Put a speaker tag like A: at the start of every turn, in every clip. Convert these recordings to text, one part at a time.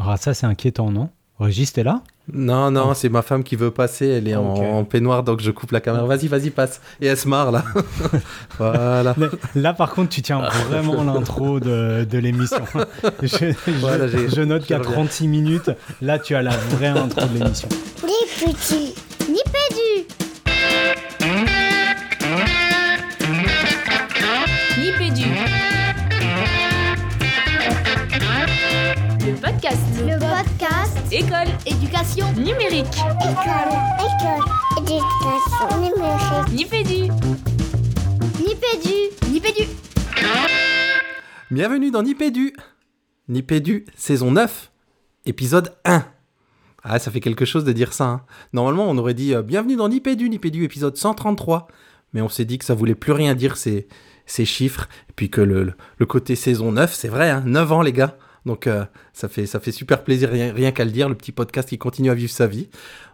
A: Ah, ça, c'est inquiétant, non? Régis, t'es là?
B: Non, non, c'est ma femme qui veut passer. Elle est en, peignoir, donc je coupe la caméra. Vas-y, vas-y, passe. Et elle se marre, là. voilà.
A: Là, là, par contre, tu tiens vraiment l'intro de, de l'émission. Je, je-
B: Voilà, j'ai-
A: je note qu'à
B: reviens.
A: 36 minutes, là, tu as la vraie intro de l'émission.
C: Les petits
D: École.
C: Éducation
D: Numérique.
C: École École Éducation numérique
D: Nipédu.
C: Nipédu Nipédu
B: Bienvenue dans Nipédu. Nipédu, saison 9, épisode 1. Ah, ça fait quelque chose de dire ça. hein. Normalement, on aurait dit euh, Bienvenue dans Nipédu, Nipédu, épisode 133. Mais on s'est dit que ça voulait plus rien dire ces, ces chiffres. Et puis que le, le- le côté saison 9, c'est vrai, hein, 9 ans, les gars. Donc euh, ça, fait, ça fait super plaisir, rien, rien qu'à le dire, le petit podcast qui continue à vivre sa vie.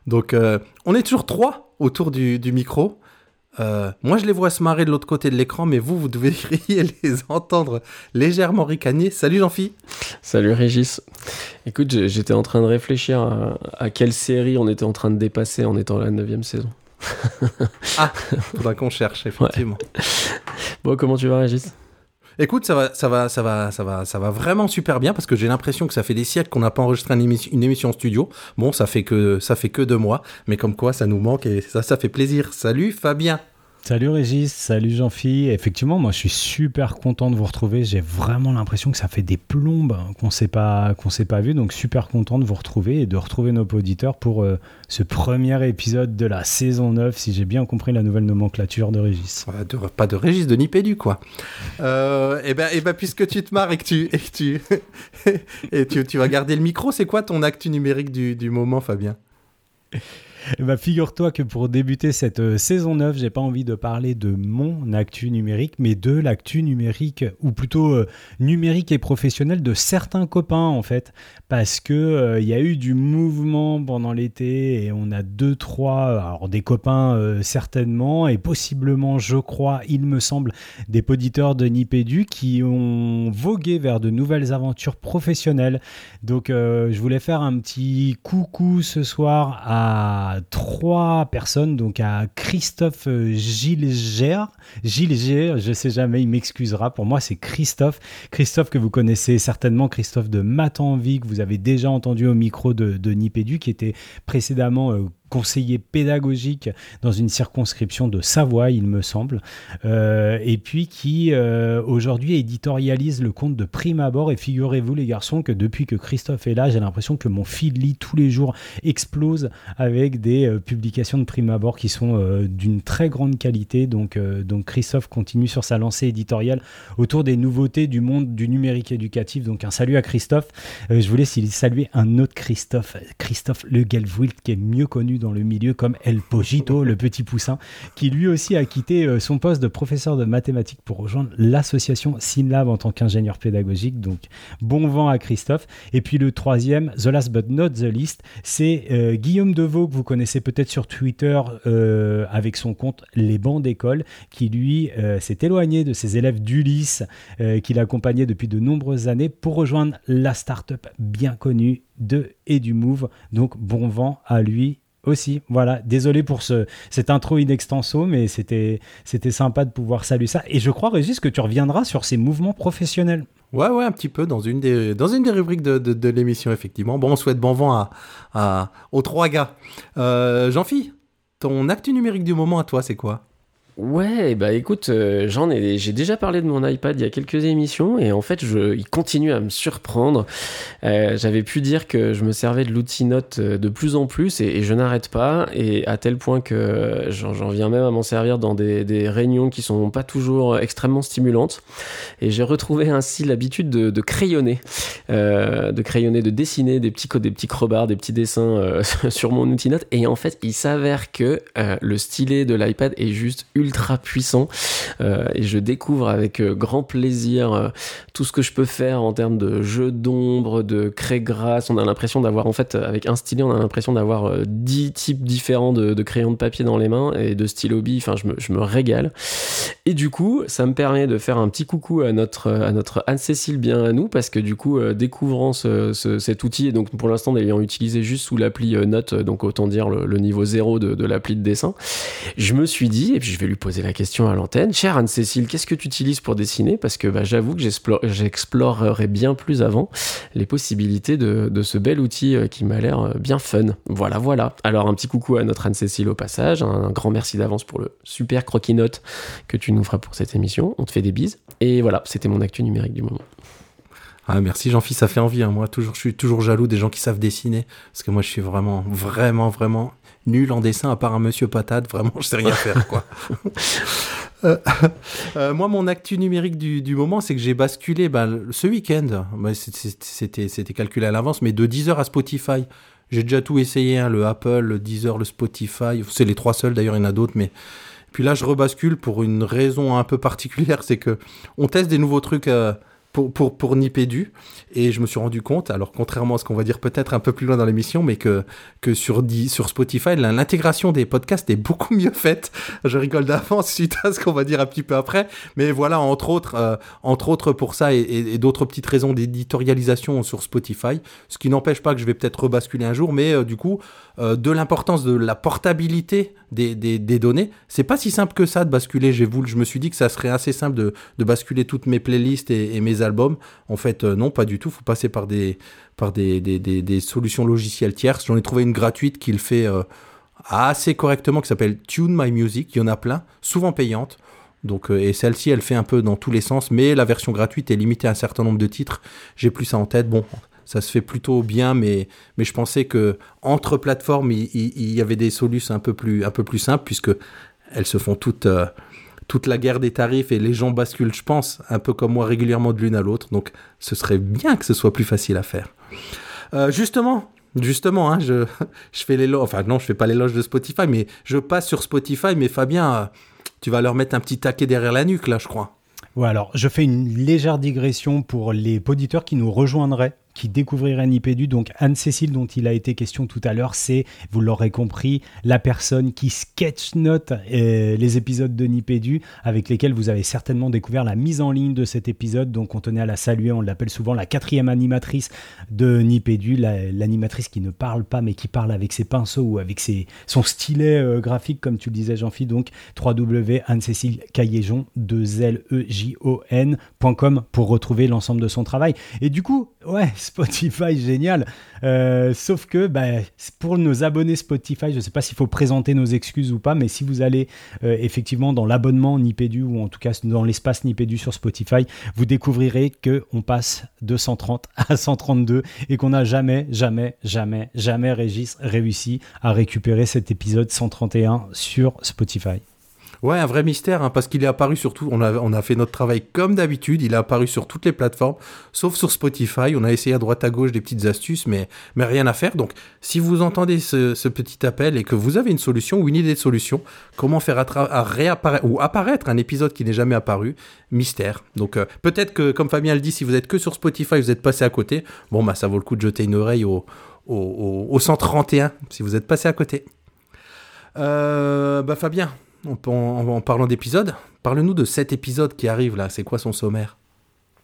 B: Donc euh, on est toujours trois autour du, du micro. Euh, moi, je les vois se marrer de l'autre côté de l'écran, mais vous, vous devriez les entendre légèrement ricaner. Salut Jean-Phi
E: Salut Régis. Écoute, j'étais en train de réfléchir à, à quelle série on était en train de dépasser en étant à la 9 saison.
B: Faudra qu'on cherche, effectivement.
E: Bon, comment tu vas Régis?
B: Écoute, ça va, ça, va, ça, va, ça, va, ça va vraiment super bien parce que j'ai l'impression que ça fait des siècles qu'on n'a pas enregistré une émission, émission studio. Bon, ça fait, que, ça fait que deux mois, mais comme quoi ça nous manque et ça, ça fait plaisir. Salut Fabien
A: Salut Régis, salut Jean-Phi. Effectivement, moi je suis super content de vous retrouver. J'ai vraiment l'impression que ça fait des plombes qu'on s'est pas s'est pas vu, donc super content de vous retrouver et de retrouver nos auditeurs pour euh, ce premier épisode de la saison 9, si j'ai bien compris la nouvelle nomenclature de Régis.
B: Pas de Régis de Nipédu, quoi. Euh, et, ben, et ben, puisque tu te marres et que tu, et tu, et tu, tu vas garder le micro, c'est quoi ton actu numérique du moment, Fabien?
A: Ben, figure-toi que pour débuter cette euh, saison 9, j'ai pas envie de parler de mon actu numérique, mais de l'actu numérique, ou plutôt euh, numérique et professionnel de certains copains en fait, parce que euh, il y a eu du mouvement pendant l'été et on a deux trois, euh, alors des copains euh, certainement et possiblement, je crois, il me semble, des poditeurs de Nipédu qui ont vogué vers de nouvelles aventures professionnelles. Donc euh, je voulais faire un petit coucou ce soir à trois personnes, donc à Christophe euh, Gilger, Gilger, je sais jamais, il m'excusera, pour moi c'est Christophe, Christophe que vous connaissez certainement, Christophe de Matanvie, que vous avez déjà entendu au micro de, de Nipédu, qui était précédemment euh, conseiller pédagogique dans une circonscription de Savoie, il me semble, euh, et puis qui euh, aujourd'hui éditorialise le compte de Prime Abord. Et figurez-vous, les garçons, que depuis que Christophe est là, j'ai l'impression que mon fil lit tous les jours explose avec des euh, publications de Prime Abord qui sont d'une très grande qualité. Donc, donc Christophe continue sur sa lancée éditoriale autour des nouveautés du monde du numérique éducatif. Donc un salut à Christophe. Je voulais saluer un autre Christophe, Christophe Le Gelwilt, qui est mieux connu dans le milieu comme El Pogito, le petit poussin, qui lui aussi a quitté euh, son poste de professeur de mathématiques pour rejoindre l'association SynLab en tant qu'ingénieur pédagogique. Donc bon vent à Christophe. Et puis le troisième, the last but not the least, c'est euh, Guillaume Deveau, que vous connaissez peut-être sur Twitter euh, avec son compte Les Bancs d'école, qui lui s'est éloigné de ses élèves d'Ulysse, qu'il accompagnait depuis de nombreuses années pour rejoindre la start-up bien connue de EduMove. Donc bon vent à lui aussi. Voilà, désolé pour ce, cette intro in extenso, mais c'était c'était sympa de pouvoir saluer ça. Et je crois, Régis, que tu reviendras sur ces mouvements professionnels.
B: Ouais, ouais, un petit peu dans une des, dans une des rubriques de, de, l'émission, effectivement. Bon, on souhaite bon vent à, à, aux trois gars. Euh, Jean-Phi, ton actu numérique du moment à toi, c'est quoi?
E: Ouais, bah écoute, euh, j'en ai, j'ai déjà parlé de mon iPad il y a quelques émissions et en fait, il continue à me surprendre. Euh, J'avais pu dire que je me servais de l'outil Note euh, de plus en plus et, je n'arrête pas et à tel point que j'en viens même à m'en servir dans des, réunions qui sont pas toujours extrêmement stimulantes. Et j'ai retrouvé ainsi l'habitude de, crayonner, de crayonner, de dessiner des petits, des petits crobards, des petits dessins sur mon outil Note. Et en fait, il s'avère que le stylet de l'iPad est juste ultra puissant euh, et je découvre avec euh, grand plaisir euh, tout ce que je peux faire en termes de jeu d'ombre, de craie grasse. On a l'impression d'avoir, en fait, avec un stylet, on a l'impression d'avoir euh, 10 types différents de, crayons de papier dans les mains et de stylo bille. Enfin, je me, je me régale. Et du coup, ça me permet de faire un petit coucou à notre, à notre Anne-Cécile bien à nous parce que du coup, découvrant ce- ce- cet outil et donc pour l'instant l'ayant utilisé juste sous l'appli Note, donc autant dire le, le niveau zéro de, de l'appli de dessin, je me suis dit, et puis je vais lui poser la question à l'antenne, chère Anne-Cécile, qu'est-ce que tu utilises pour dessiner? Parce que bah, j'avoue que j'explore- j'explorerai bien plus avant les possibilités de, ce bel outil euh, qui m'a l'air euh, bien fun. Voilà, voilà. Alors un petit coucou à notre Anne-Cécile au passage, un, un grand merci d'avance pour le super croquis-note que tu nous feras pour cette émission. On te fait des bises. Et voilà, c'était mon actu numérique du moment.
B: Ah, merci Jean-Philippe, ça fait envie. hein. Moi, toujours, je suis toujours jaloux des gens qui savent dessiner. Parce que moi, je suis vraiment, vraiment, vraiment nul en dessin, à part un monsieur patate. Vraiment, je sais rien faire, quoi. Euh, euh, moi, mon actu numérique du, du moment, c'est que j'ai basculé bah, ce week-end. Bah, C'était c'était calculé à l'avance, mais de 10h à Spotify. J'ai déjà tout essayé, hein, le Apple, le Deezer, le Spotify. C'est les trois seuls, d'ailleurs, il y en a d'autres, mais. Puis là, je rebascule pour une raison un peu particulière, c'est que on teste des nouveaux trucs euh, pour, pour, pour Nipédu. Et je me suis rendu compte, alors contrairement à ce qu'on va dire peut-être un peu plus loin dans l'émission, mais que, que sur, sur Spotify, l'intégration des podcasts est beaucoup mieux faite. Je rigole d'avance suite à ce qu'on va dire un petit peu après. Mais voilà, entre autres, euh, entre autres pour ça et, et- et d'autres petites raisons d'éditorialisation sur Spotify. Ce qui n'empêche pas que je vais peut-être rebasculer un jour, mais euh, du coup, euh, de l'importance de la portabilité des, données. C'est pas si simple que ça de basculer. J'ai voulu, je me suis dit que ça serait assez simple de, de basculer toutes mes playlists et, mes albums. En fait, euh, non, pas du tout. Faut passer par des, par des, des, solutions logicielles tierces. J'en ai trouvé une gratuite qui le fait euh, assez correctement, qui s'appelle Tune My Music. Il y en a plein, souvent payantes. Donc, euh, et celle-ci, elle fait un peu dans tous les sens, mais la version gratuite est limitée à un certain nombre de titres. J'ai plus ça en tête. Bon, ça se fait plutôt bien, mais, mais je pensais que entre plateformes, il, y avait des solutions un peu plus, un peu plus simples, puisque elles se font toutes, euh, toute la guerre des tarifs et les gens basculent, je pense, un peu comme moi, régulièrement de l'une à l'autre. Donc, ce serait bien que ce soit plus facile à faire. Euh, justement, justement, hein, je, je fais l'éloge, enfin non, je fais pas l'éloge de Spotify, mais je passe sur Spotify, mais Fabien, euh, tu vas leur mettre un petit taquet derrière la nuque, là, je crois.
A: Ouais, alors je fais une légère digression pour les auditeurs qui nous rejoindraient, qui découvriraient Nipédu. Donc Anne-Cécile, dont il a été question tout à l'heure, c'est, vous l'aurez compris, la personne qui sketch-note euh, les épisodes de Nipédu, avec lesquels vous avez certainement découvert la mise en ligne de cet épisode. Donc on tenait à la saluer, on l'appelle souvent la quatrième animatrice de Nipédu, la- l'animatrice qui ne parle pas, mais qui parle avec ses pinceaux ou avec ses, son stylet euh, graphique, comme tu le disais, Jean-Philippe. Donc www Anne-Cécile Cailléjon, 2 l e j o n.com pour retrouver l'ensemble de son travail. Et du coup, ouais, Spotify, génial. Euh, sauf que bah, pour nos abonnés Spotify, je ne sais pas s'il faut présenter nos excuses ou pas, mais si vous allez euh, effectivement dans l'abonnement Nipédu ou en tout cas dans l'espace Nipédu sur Spotify, vous découvrirez que on passe de 130 à 132 et qu'on n'a jamais, jamais, jamais, jamais Régis réussi à récupérer cet épisode 131 sur Spotify.
B: Ouais, un vrai mystère, hein, parce qu'il est apparu sur tout. On a, on a fait notre travail comme d'habitude. Il est apparu sur toutes les plateformes, sauf sur Spotify. On a essayé à droite à gauche des petites astuces, mais, mais rien à faire. Donc, si vous entendez ce, petit appel et que vous avez une solution ou une idée de solution, comment faire à réapparaître ou apparaître un épisode qui n'est jamais apparu, mystère. Donc, euh, peut-être que, comme Fabien le dit, si vous êtes que sur Spotify, vous êtes passé à côté. Bon, bah, ça vaut le coup de jeter une oreille au, au 131 si vous êtes passé à côté. Euh, bah, Fabien, en, parlant d'épisode, parle-nous de cet épisode qui arrive là. C'est quoi son sommaire?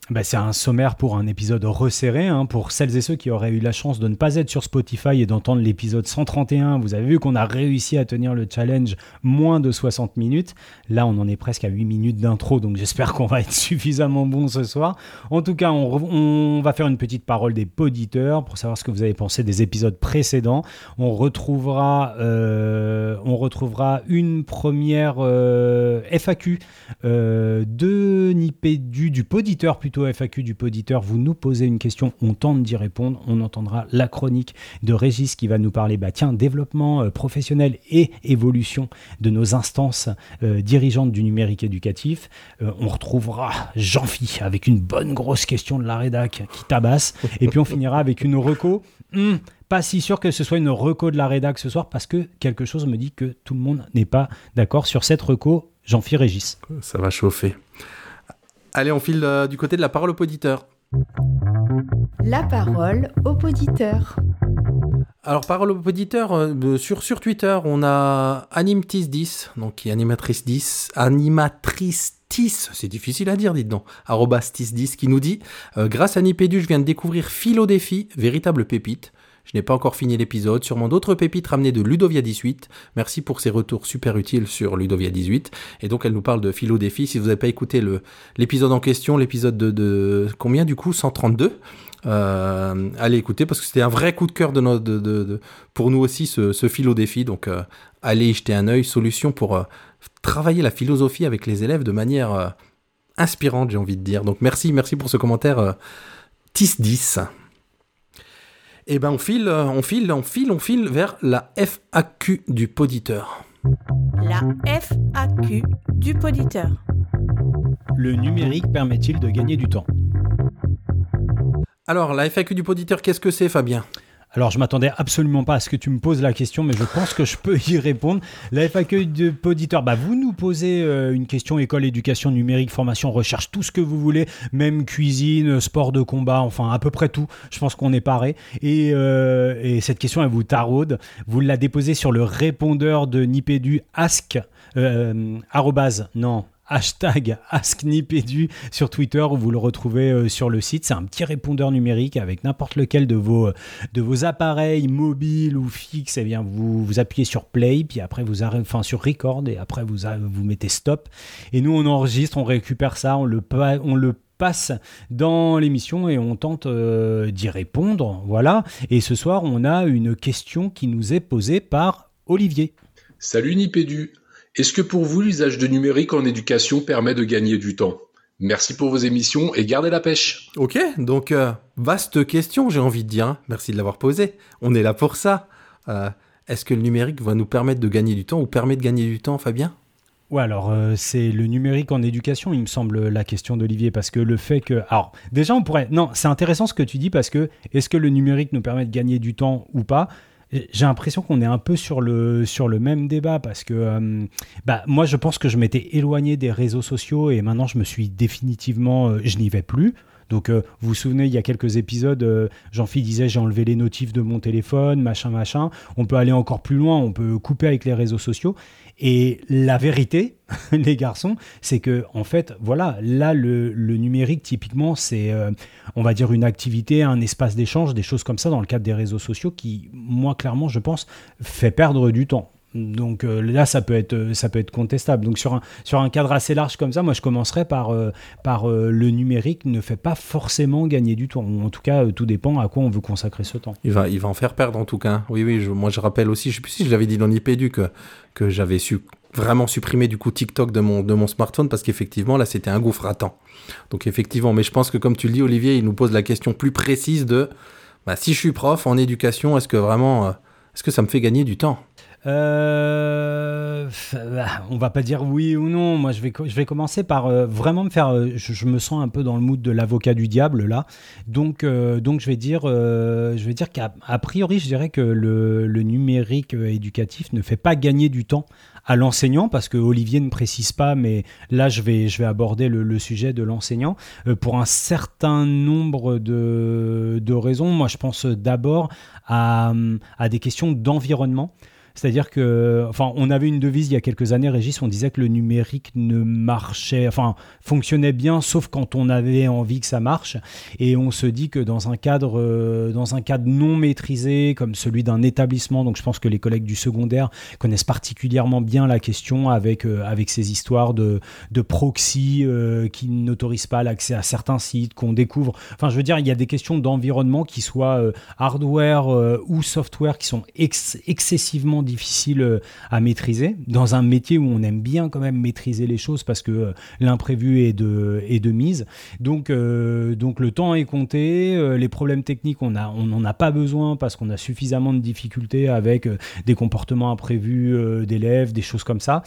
A: Bah, c'est un sommaire pour un épisode resserré. hein, pour celles et ceux qui auraient eu la chance de ne pas être sur Spotify et d'entendre l'épisode 131, vous avez vu qu'on a réussi à tenir le challenge moins de 60 minutes. Là, on en est presque à 8 minutes d'intro, donc j'espère qu'on va être suffisamment bon ce soir. En tout cas, on, va faire une petite parole des poditeurs pour savoir ce que vous avez pensé des épisodes précédents. On retrouvera, euh, on retrouvera une première euh, FAQ euh, de Nipédu, du poditeur plutôt FAQ du poditeur. Vous nous posez une question, on tente d'y répondre. On entendra la chronique de Régis qui va nous parler, bah tiens, développement euh, professionnel et évolution de nos instances euh, dirigeantes du numérique éducatif. Euh, on retrouvera Jean-Phi avec une bonne grosse question de la rédac qui tabasse. Et puis on finira avec une reco. Hmm, pas si sûr que ce soit une reco de la rédac ce soir parce que quelque chose me dit que tout le monde n'est pas d'accord sur cette reco. Jean-Philippe Régis.
B: Ça va chauffer. Allez, on file euh, du côté de la parole au poditeur.
D: La parole au poditeur.
B: Alors, parole au poditeur, euh, sur, sur Twitter, on a Animtis10, donc qui est animatrice 10, animatrice 10, c'est difficile à dire, dites donc, arrobas 10 qui nous dit euh, Grâce à Nipédu, je viens de découvrir Philo Défi, véritable pépite. Je n'ai pas encore fini l'épisode, sûrement d'autres pépites ramenées de Ludovia 18. Merci pour ces retours super utiles sur Ludovia 18. Et donc elle nous parle de philo défi. Si vous n'avez pas écouté l'épisode en question, l'épisode de, de, combien du coup? 132 euh, allez écouter parce que c'était un vrai coup de cœur de, pour nous aussi ce, philo défi. Donc euh, allez y jeter un œil. Solution pour euh, travailler la philosophie avec les élèves de manière inspirante, j'ai envie de dire. Donc merci, merci pour ce commentaire TIS 10. Et ben on file, euh, on file, on file, on file vers la FAQ du poditeur.
F: La FAQ du poditeur.
A: Le numérique permet-il de gagner du temps?
B: Alors la FAQ du poditeur, qu'est-ce que c'est Fabien?
A: Alors, je m'attendais absolument pas à ce que tu me poses la question, mais je pense que je peux y répondre. La FAQ de Poditeur, bah, vous nous posez euh, une question école, éducation numérique, formation, recherche, tout ce que vous voulez, même cuisine, sport de combat, enfin à peu près tout. Je pense qu'on est paré. Et, euh, et, cette question, elle vous taraude. Vous la déposez sur le répondeur de Nipédu Ask. Euh, non, hashtag AskNipédu sur Twitter où vous le retrouvez euh, sur le site. C'est un petit répondeur numérique avec n'importe lequel de vos, de vos appareils mobiles ou fixes. Eh bien, vous, vous appuyez sur play, puis après vous enfin sur record, et après vous, vous mettez stop. Et nous, on enregistre, on récupère ça, on le, on le passe dans l'émission et on tente euh, d'y répondre. Voilà. Et ce soir, on a une question qui nous est posée par Olivier.
G: Salut Nipédu. Est-ce que pour vous, l'usage de numérique en éducation permet de gagner du temps? Merci pour vos émissions et gardez la pêche.
B: Ok, donc euh, vaste question, j'ai envie de dire. Hein. Merci de l'avoir posée. On est là pour ça. Euh, Est-ce que le numérique va nous permettre de gagner du temps ou permet de gagner du temps, Fabien?
A: Ouais, alors euh, c'est le numérique en éducation, il me semble, la question d'Olivier, parce que le fait que... Alors, déjà, on pourrait... Non, c'est intéressant ce que tu dis, parce que est-ce que le numérique nous permet de gagner du temps ou pas? J'ai l'impression qu'on est un peu sur le, sur le même débat parce que euh, bah, moi, je pense que je m'étais éloigné des réseaux sociaux et maintenant, je me suis définitivement. Euh, je n'y vais plus. Donc, euh, vous vous souvenez, il y a quelques épisodes, euh, Jean-Philippe disait j'ai enlevé les notifs de mon téléphone, machin, machin. On peut aller encore plus loin, on peut couper avec les réseaux sociaux. Et la vérité, les garçons, c'est que en fait, voilà, là, le, numérique, typiquement, c'est, euh, on va dire, une activité, un espace d'échange, des choses comme ça dans le cadre des réseaux sociaux qui, moi, clairement, je pense, fait perdre du temps. Donc euh, là, ça peut, être, ça peut être contestable. Donc sur un, sur un cadre assez large comme ça, moi je commencerais par, euh, par euh, le numérique ne fait pas forcément gagner du temps. En tout cas, tout dépend à quoi on veut consacrer ce temps.
B: Il va, il va en faire perdre en tout cas. Oui, oui, moi je rappelle aussi, je sais plus si je l'avais dit dans l'IPDU que, que j'avais su vraiment supprimer du coup TikTok de mon, de mon smartphone parce qu'effectivement là c'était un gouffre à temps. Donc effectivement, mais je pense que comme tu le dis Olivier, il nous pose la question plus précise de bah, si je suis prof en éducation, est-ce que vraiment, est-ce que ça me fait gagner du temps?
A: Euh, on va pas dire oui ou non. Moi, je vais, je vais commencer par euh, vraiment me faire. Euh, je, me sens un peu dans le mood de l'avocat du diable là. Donc, euh, donc je vais dire, je vais dire qu'à priori, je dirais que le, le, numérique éducatif ne fait pas gagner du temps à l'enseignant parce que Olivier ne précise pas, mais là, je vais, je vais aborder le, le sujet de l'enseignant pour un certain nombre de, de raisons. Moi, je pense d'abord à, à des questions d'environnement. C'est-à-dire que, enfin, on avait une devise il y a quelques années, Régis, on disait que le numérique ne marchait, enfin, fonctionnait bien, sauf quand on avait envie que ça marche. Et on se dit que dans un cadre, euh, dans un cadre non maîtrisé, comme celui d'un établissement, donc je pense que les collègues du secondaire connaissent particulièrement bien la question avec, euh, avec ces histoires de, de proxy euh, qui n'autorisent pas l'accès à certains sites, qu'on découvre. Enfin, je veux dire, il y a des questions d'environnement qui soient hardware ou software qui sont ex excessivement difficile à maîtriser dans un métier où on aime bien quand même maîtriser les choses parce que l'imprévu est de, est de mise. Donc, euh, donc le temps est compté, euh, les problèmes techniques on n'en on a pas besoin parce qu'on a suffisamment de difficultés avec euh, des comportements imprévus d'élèves, des choses comme ça.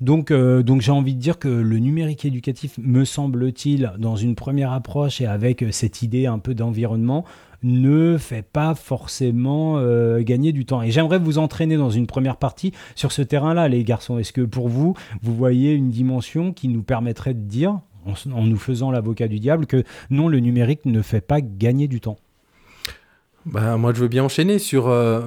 A: Donc, euh, donc j'ai envie de dire que le numérique éducatif, me semble-t-il, dans une première approche et avec cette idée un peu d'environnement, ne fait pas forcément euh, gagner du temps. Et j'aimerais vous entraîner dans une première partie sur ce terrain-là, les garçons. Est-ce que pour vous, vous voyez une dimension qui nous permettrait de dire, en, nous faisant l'avocat du diable, que non, le numérique ne fait pas gagner du temps?
B: Bah, moi, je veux bien enchaîner sur. euh,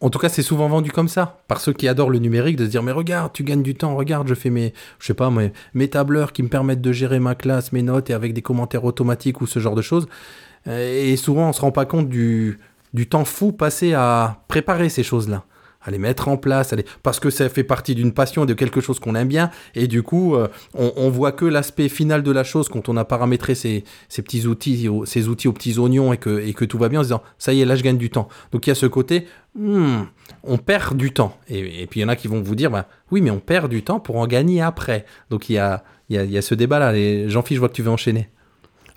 B: En tout cas, c'est souvent vendu comme ça, par ceux qui adorent le numérique, de se dire Mais regarde, tu gagnes du temps, regarde, je fais mes, je sais pas, mes tableurs qui me permettent de gérer ma classe, mes notes et avec des commentaires automatiques ou ce genre de choses. Euh, Et souvent, on se rend pas compte du, temps fou passé à préparer ces choses-là, à les mettre en place, parce que ça fait partie d'une passion, de quelque chose qu'on aime bien, et du coup, euh, on, on voit que l'aspect final de la chose quand on a paramétré ces, petits outils, ces outils aux petits oignons et que, tout va bien, en se disant ça y est, là je gagne du temps. Donc il y a ce côté, hmm, on perd du temps. Et, puis il y en a qui vont vous dire, bah, oui, mais on perd du temps pour en gagner après. Donc il y a, y a, y a ce débat-là. Jean-Philippe, je vois que tu veux enchaîner.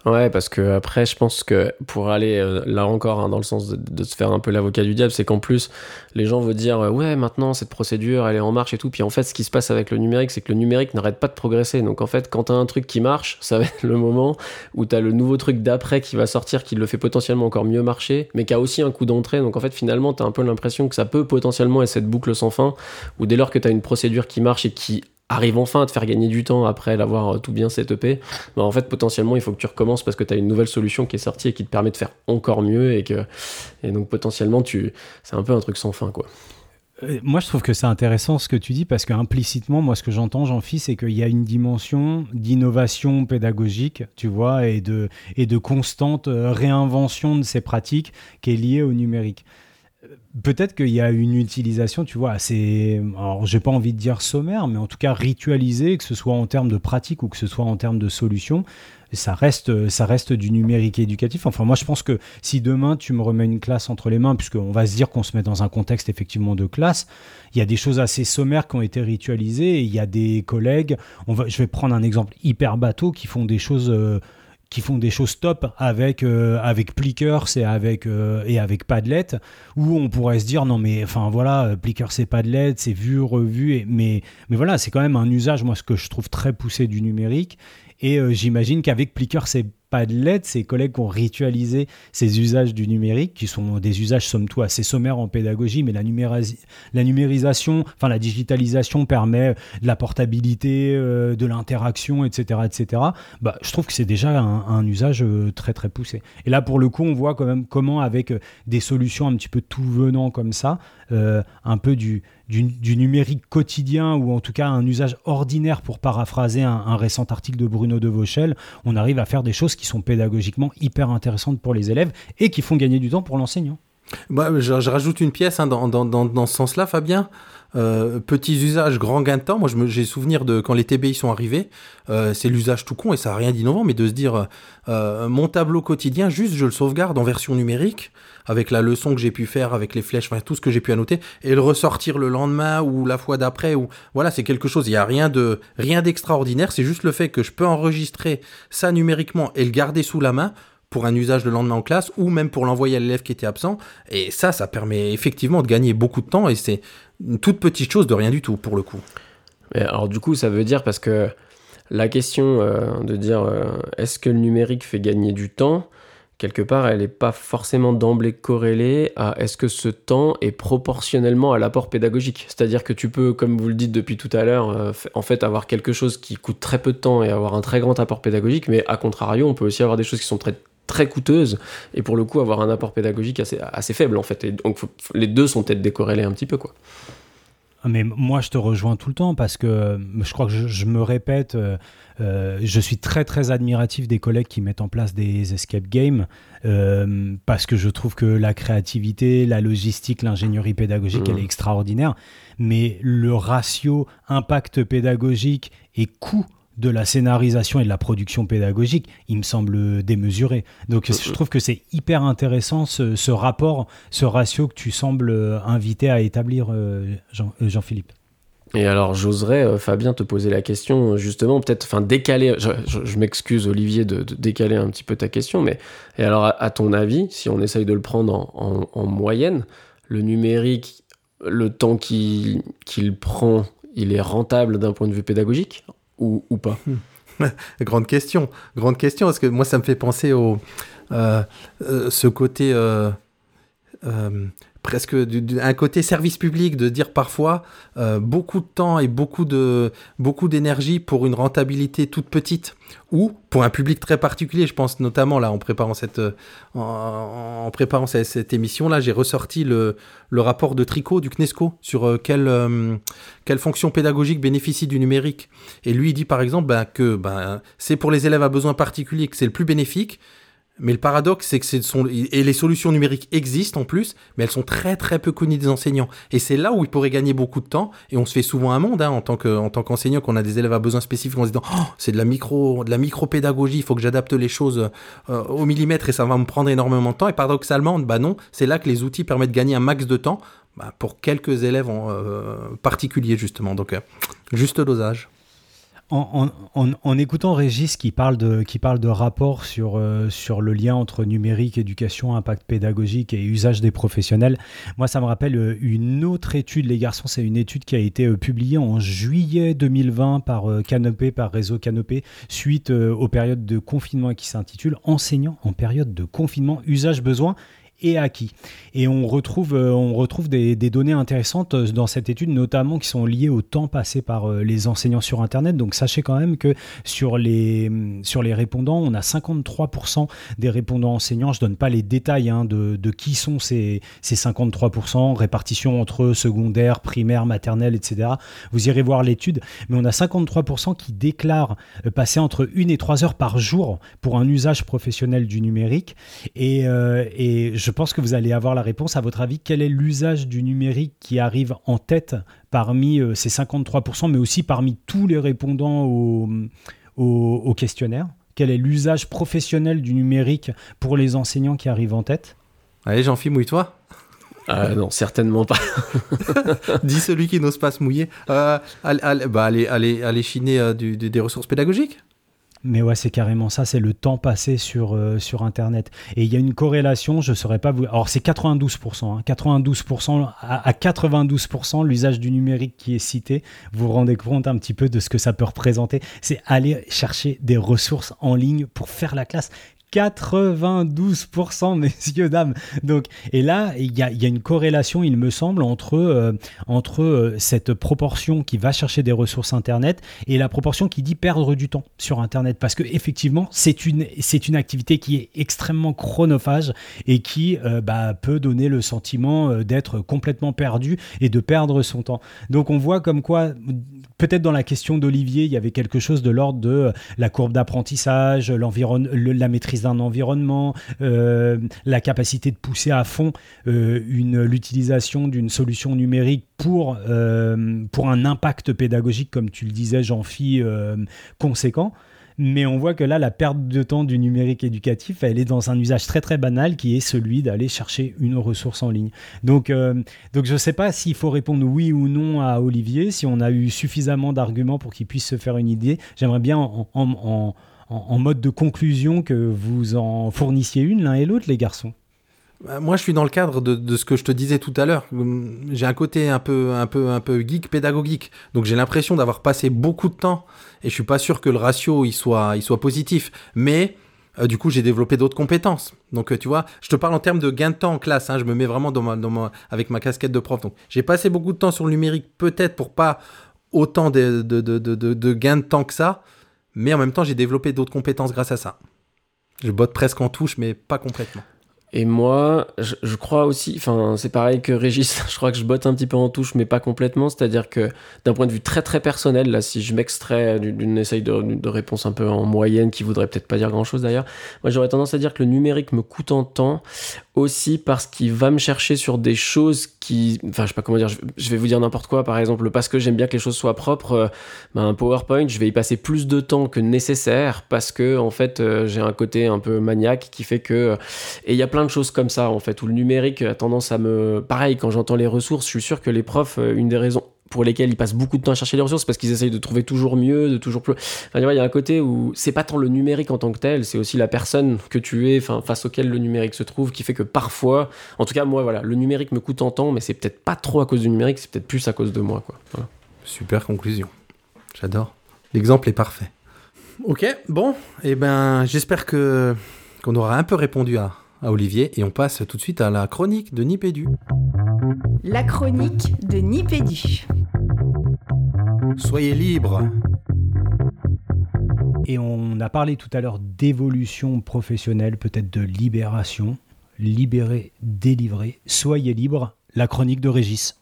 E: Ouais, parce que après, je pense que pour aller euh, là encore hein, dans le sens de, se faire un peu l'avocat du diable, c'est qu'en plus, les gens vont dire euh, ouais, maintenant cette procédure, elle est en marche et tout. Puis en fait, ce qui se passe avec le numérique, c'est que le numérique n'arrête pas de progresser. Donc en fait, quand t'as un truc qui marche, ça va être le moment où t'as le nouveau truc d'après qui va sortir, qui le fait potentiellement encore mieux marcher, mais qui a aussi un coup d'entrée. Donc en fait, finalement, t'as un peu l'impression que ça peut potentiellement être cette boucle sans fin, où dès lors que t'as une procédure qui marche et qui arrive enfin à te faire gagner du temps après l'avoir euh, tout bien setupé, bah en fait potentiellement il faut que tu recommences parce que tu as une nouvelle solution qui est sortie et qui te permet de faire encore mieux et que et donc potentiellement tu c'est un peu un truc sans fin quoi.
A: Euh, Moi, je trouve que c'est intéressant ce que tu dis parce que implicitement, moi, ce que j'entends, jean philippe c'est qu'il y a une dimension d'innovation pédagogique, tu vois, et de, et de constante euh, réinvention de ces pratiques qui est liée au numérique. Peut-être qu'il y a une utilisation, tu vois, assez, alors j'ai pas envie de dire sommaire, mais en tout cas ritualisée, que ce soit en termes de pratique ou que ce soit en termes de solution, ça reste, ça reste du numérique éducatif. Enfin, moi, je pense que si demain tu me remets une classe entre les mains, puisqu'on va se dire qu'on se met dans un contexte effectivement de classe, il y a des choses assez sommaires qui ont été ritualisées il y a des collègues, je vais prendre un exemple hyper bateau, qui font des choses. euh, qui font des choses top avec euh, avec Plickers et avec euh, et avec Padlet où on pourrait se dire non mais enfin voilà Plickers et Padlet c'est vu revu et, mais mais voilà c'est quand même un usage moi ce que je trouve très poussé du numérique. Et euh, j'imagine qu'avec Plickers et Padlet ces collègues ont ritualisé ces usages du numérique qui sont des usages somme toute assez sommaires en pédagogie mais la numérisation enfin la digitalisation permet de la portabilité euh, de l'interaction etc etc bah, je trouve que c'est déjà un, un usage euh, très très poussé. Et là, pour le coup, on voit quand même comment, avec euh, des solutions un petit peu tout venant comme ça, euh, un peu du, du, numérique quotidien ou en tout cas un usage ordinaire, pour paraphraser un, récent article de Bruno de Vauchel, on arrive à faire des choses qui sont pédagogiquement hyper intéressantes pour les élèves et qui font gagner du temps pour l'enseignant.
B: Bah, je, rajoute une pièce hein, dans, dans, dans, dans ce sens-là, Fabien. Euh, petits usages, grand gain de temps. Moi, j'ai souvenir de quand les TBI sont arrivés. euh, c'est l'usage tout con et ça n'a rien d'innovant, mais de se dire mon tableau quotidien, juste je le sauvegarde en version numérique avec la leçon que j'ai pu faire, avec les flèches, enfin, tout ce que j'ai pu annoter, et le ressortir le lendemain ou la fois d'après. Ou voilà, c'est quelque chose. Il y a rien de rien d'extraordinaire. C'est juste le fait que je peux enregistrer ça numériquement et le garder sous la main pour un usage le lendemain en classe ou même pour l'envoyer à l'élève qui était absent. Et ça, ça permet effectivement de gagner beaucoup de temps et c'est une toute petite chose de rien du tout pour le coup.
E: Alors du coup ça veut dire parce que la question euh, de dire euh, est-ce que le numérique fait gagner du temps quelque part elle n'est pas forcément d'emblée corrélée à est-ce que ce temps est proportionnellement à l'apport pédagogique. C'est-à-dire que tu peux comme vous le dites depuis tout à l'heure euh, en fait avoir quelque chose qui coûte très peu de temps et avoir un très grand apport pédagogique mais à contrario on peut aussi avoir des choses qui sont très très coûteuses et pour le coup avoir un apport pédagogique assez, assez faible en fait. Et donc les deux sont peut-être décorrélés un petit peu quoi
A: Mais moi, je te rejoins tout le temps parce que euh, je crois que je, je me répète, euh, euh, je suis très très admiratif des collègues qui mettent en place des escape games euh, parce que je trouve que la créativité, la logistique, l'ingénierie pédagogique, elle est extraordinaire. Mais le ratio impact pédagogique et coût de la scénarisation et de la production pédagogique, il me semble démesuré. Donc je trouve que c'est hyper intéressant ce, rapport, ce ratio que tu sembles euh, invité à établir, euh, euh, Jean-Philippe.
E: Et alors, j'oserais, Fabien, te poser la question, justement, peut-être, enfin, décaler, je, m'excuse, Olivier, de, décaler un petit peu ta question, mais, et alors, à, ton avis, si on essaye de le prendre en, en- en moyenne, le numérique, le temps qu'il prend il est rentable d'un point de vue pédagogique? Ou, pas.
B: Grande question, grande question, parce que moi, ça me fait penser au euh, euh, ce côté euh, presque un côté service public de dire parfois euh, beaucoup de temps et beaucoup de beaucoup d'énergie pour une rentabilité toute petite ou pour un public très particulier. Je pense notamment là en préparant cette euh, en, préparant cette émission là, j'ai ressorti le, le rapport de Tricot du CNESCO sur euh, quelle euh, quelle fonction pédagogique bénéficie du numérique. Et lui il dit par exemple ben, que ben, c'est pour les élèves à besoins particuliers que c'est le plus bénéfique. Mais le paradoxe, c'est que ce sont et les solutions numériques existent en plus, mais elles sont très très peu connues des enseignants. Et c'est là où ils pourraient gagner beaucoup de temps. Et on se fait souvent un monde hein, en tant que en tant qu'enseignant, qu'on a des élèves à besoins spécifiques, en se disant oh, c'est de la micro de la micro pédagogie, il faut que j'adapte les choses euh, au millimètre et ça va me prendre énormément de temps. Et paradoxalement, bah non, c'est là que les outils permettent de gagner un max de temps bah, pour quelques élèves en euh, particulier justement. Donc euh, juste dosage.
A: En, écoutant Régis qui parle de, qui parle de rapport sur, euh, sur le lien entre numérique, éducation, impact pédagogique et usage des professionnels, moi ça me rappelle euh, une autre étude, les garçons, c'est une étude qui a été euh, publiée en juillet 2020 par Canopé, par Réseau Canopé, suite aux périodes de confinement qui s'intitule Enseignants en période de confinement, usage, besoin et acquis. Et on retrouve, euh, on retrouve des, données intéressantes euh, dans cette étude, notamment qui sont liées au temps passé par euh, les enseignants sur Internet. Donc sachez quand même que sur les, sur les répondants, on a 53% des répondants enseignants. Je donne pas les détails hein, de, de qui sont ces, ces 53%, répartition entre secondaire, primaire, maternelle, etc. Vous irez voir l'étude. Mais on a 53% qui déclarent passer entre 1 et 3 heures par jour pour un usage professionnel du numérique. Et, euh, et je pense que vous allez avoir la réponse. À votre avis, quel est l'usage du numérique qui arrive en tête parmi euh, ces 53%, mais aussi parmi tous les répondants au, au- au questionnaire? Quel est l'usage professionnel du numérique pour les enseignants qui arrivent en tête?
B: Allez, Jean-Philippe, mouille-toi.
E: Ah non, certainement pas.
B: Dis celui qui n'ose pas se mouiller. Euh, allez, allez, bah, allez, allez, allez chiner euh, du- du- des ressources pédagogiques.
A: Mais ouais, c'est carrément ça, c'est le temps passé sur, euh, Internet. Et il y a une corrélation, je ne saurais pas vous... Alors c'est 92%, hein, 92%, à, à 92% l'usage du numérique qui est cité. Vous vous rendez compte un petit peu de ce que ça peut représenter. C'est aller chercher des ressources en ligne pour faire la classe. 92%, messieurs, dames. Donc, et là, il y a, une corrélation, il me semble, entre, euh, euh, cette proportion qui va chercher des ressources Internet et la proportion qui dit perdre du temps sur Internet. Parce que effectivement, c'est une, activité qui est extrêmement chronophage et qui euh, bah, peut donner le sentiment d'être complètement perdu et de perdre son temps. Donc on voit comme quoi, peut-être dans la question d'Olivier, il y avait quelque chose de l'ordre de euh, la courbe d'apprentissage, la maîtrise d'un environnement, euh, la capacité de pousser à fond euh, l'utilisation d'une solution numérique pour, un impact pédagogique, comme tu le disais, Jean-Phi, conséquent. Mais on voit que là, la perte de temps du numérique éducatif, elle est dans un usage très très banal qui est celui d'aller chercher une ressource en ligne. Donc, euh, donc je ne sais pas s'il faut répondre oui ou non à Olivier, si on a eu suffisamment d'arguments pour qu'il puisse se faire une idée. J'aimerais bien en, en- en- en- mode de conclusion que vous en fournissiez une l'un et l'autre, les garçons.
B: Euh, Moi, je suis dans le cadre de, ce que je te disais tout à l'heure. Hum, J'ai un côté un peu, un peu, geek pédagogique. Donc, j'ai l'impression d'avoir passé beaucoup de temps. Et je suis pas sûr que le ratio il soit, positif. Mais euh, du coup, j'ai développé d'autres compétences. Donc, euh, tu vois, je te parle en termes de gain de temps en classe. hein. je me mets vraiment avec ma casquette de prof. Donc, j'ai passé beaucoup de temps sur le numérique, peut-être pour pas autant de, de, de temps que ça. Mais en même temps, j'ai développé d'autres compétences grâce à ça. Je botte presque en touche, mais pas complètement.
E: Et moi, je, crois aussi, enfin, c'est pareil que Régis, je crois que je botte un petit peu en touche, mais pas complètement. C'est-à-dire que d'un point de vue très très personnel, là, si je m'extrais d'une essaye de, réponse un peu en moyenne, qui voudrait peut-être pas dire grand-chose d'ailleurs, moi j'aurais tendance à dire que le numérique me coûte en temps aussi parce qu'il va me chercher sur des choses qui, enfin, je sais pas comment dire, je, vais vous dire n'importe quoi, par exemple, parce que j'aime bien que les choses soient propres, euh, ben, un PowerPoint, je vais y passer plus de temps que nécessaire parce que, en fait, euh, j'ai un côté un peu maniaque qui fait que, et il y a plein de choses comme ça, en fait, où le numérique a tendance à me, pareil, quand j'entends les ressources, je suis sûr que les profs, euh, une des raisons pour lesquelles ils passent beaucoup de temps à chercher les ressources parce qu'ils essayent de trouver toujours mieux, de toujours plus. Enfin, il y a un côté où c'est pas tant le numérique en tant que tel, c'est aussi la personne que tu es, enfin, face auquel le numérique se trouve, qui fait que parfois, en tout cas, moi, voilà, le numérique me coûte en temps, mais c'est peut-être pas trop à cause du numérique, c'est peut-être plus à cause de moi, quoi. Voilà.
B: Super conclusion. J'adore. L'exemple est parfait. Ok, bon, et ben j'espère que qu'on aura un peu répondu à, à Olivier et on passe tout de suite à la chronique de Nipédu.
D: La chronique de Nipédu.
B: Soyez libres.
A: Et on a parlé tout à l'heure d'évolution professionnelle, peut-être de libération. Libérer, délivrer. Soyez libre. La chronique de Régis.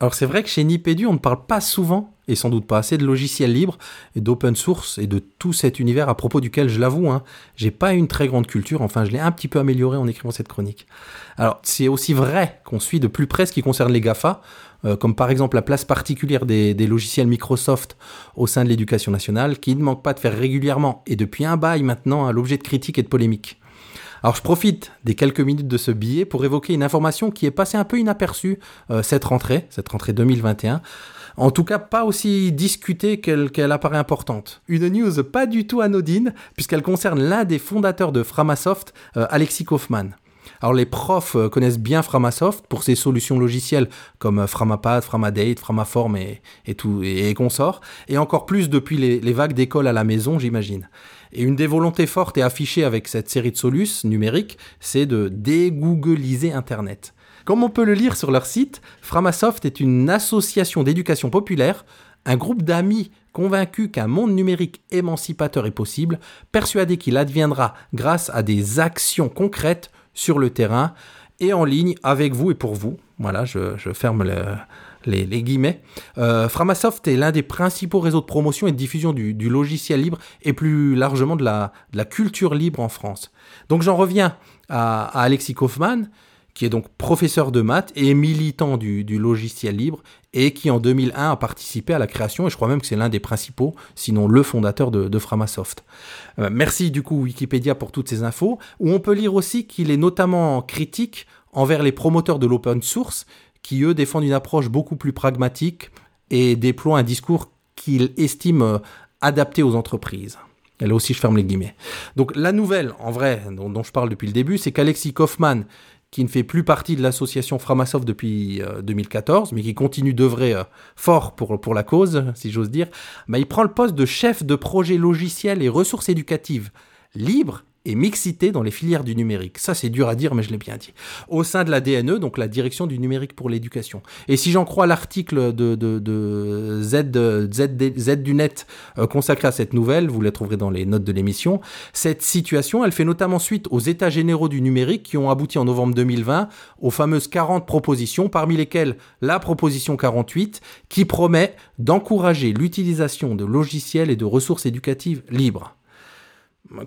B: Alors c'est vrai que chez Nipédu, on ne parle pas souvent, et sans doute pas assez, de logiciels libres et d'open source et de tout cet univers à propos duquel, je l'avoue, hein, j'ai pas une très grande culture, enfin je l'ai un petit peu amélioré en écrivant cette chronique. Alors c'est aussi vrai qu'on suit de plus près ce qui concerne les GAFA, euh, comme par exemple la place particulière des, logiciels Microsoft au sein de l'éducation nationale, qui ne manque pas de faire régulièrement, et depuis un bail maintenant, à l'objet de critiques et de polémiques. Alors je profite des quelques minutes de ce billet pour évoquer une information qui est passée un peu inaperçue euh, cette rentrée, cette rentrée 2021. En tout cas, pas aussi discutée qu'elle apparaît importante. Une news pas du tout anodine, puisqu'elle concerne l'un des fondateurs de Framasoft, euh, Alexis Kaufman. Alors les profs euh, connaissent bien Framasoft pour ses solutions logicielles comme euh, Framapad, Framadate, Framaform et, tout et, consorts, et encore plus depuis les, les vagues d'école à la maison, j'imagine. Et une des volontés fortes et affichées avec cette série de solus numériques, c'est de dégoogliser Internet. Comme on peut le lire sur leur site, Framasoft est une association d'éducation populaire, un groupe d'amis convaincus qu'un monde numérique émancipateur est possible, persuadés qu'il adviendra grâce à des actions concrètes sur le terrain et en ligne avec vous et pour vous. Voilà, je, ferme le, les, guillemets. Euh, Framasoft est l'un des principaux réseaux de promotion et de diffusion du, logiciel libre et plus largement de la, culture libre en France. Donc j'en reviens à Alexis Kaufmann, qui est donc professeur de maths et militant du, du, logiciel libre, et qui en 2001 a participé à la création, et je crois même que c'est l'un des principaux, sinon le fondateur de, Framasoft. Euh, merci du coup Wikipédia pour toutes ces infos, où on peut lire aussi qu'il est notamment critique envers les promoteurs de l'open source, qui eux défendent une approche beaucoup plus pragmatique et déploient un discours qu'il estime adapté aux entreprises. Là aussi, je ferme les guillemets. Donc la nouvelle, en vrai, dont, dont je parle depuis le début, c'est qu'Alexis Kaufmann qui ne fait plus partie de l'association Framasoft depuis euh, 2014, mais qui continue d'œuvrer euh, fort pour, la cause, si j'ose dire, bah, il prend le poste de chef de projet logiciel et ressources éducatives libre et mixité dans les filières du numérique. Ça, c'est dur à dire, mais je l'ai bien dit. Au sein de la DNE, donc la Direction du numérique pour l'éducation. Et si j'en crois l'article de, de, de Z, Z, Z, du net euh, consacré à cette nouvelle, vous la trouverez dans les notes de l'émission, cette situation, elle fait notamment suite aux états généraux du numérique qui ont abouti en novembre 2020 aux fameuses 40 propositions, parmi lesquelles la proposition 48, qui promet d'encourager l'utilisation de logiciels et de ressources éducatives libres.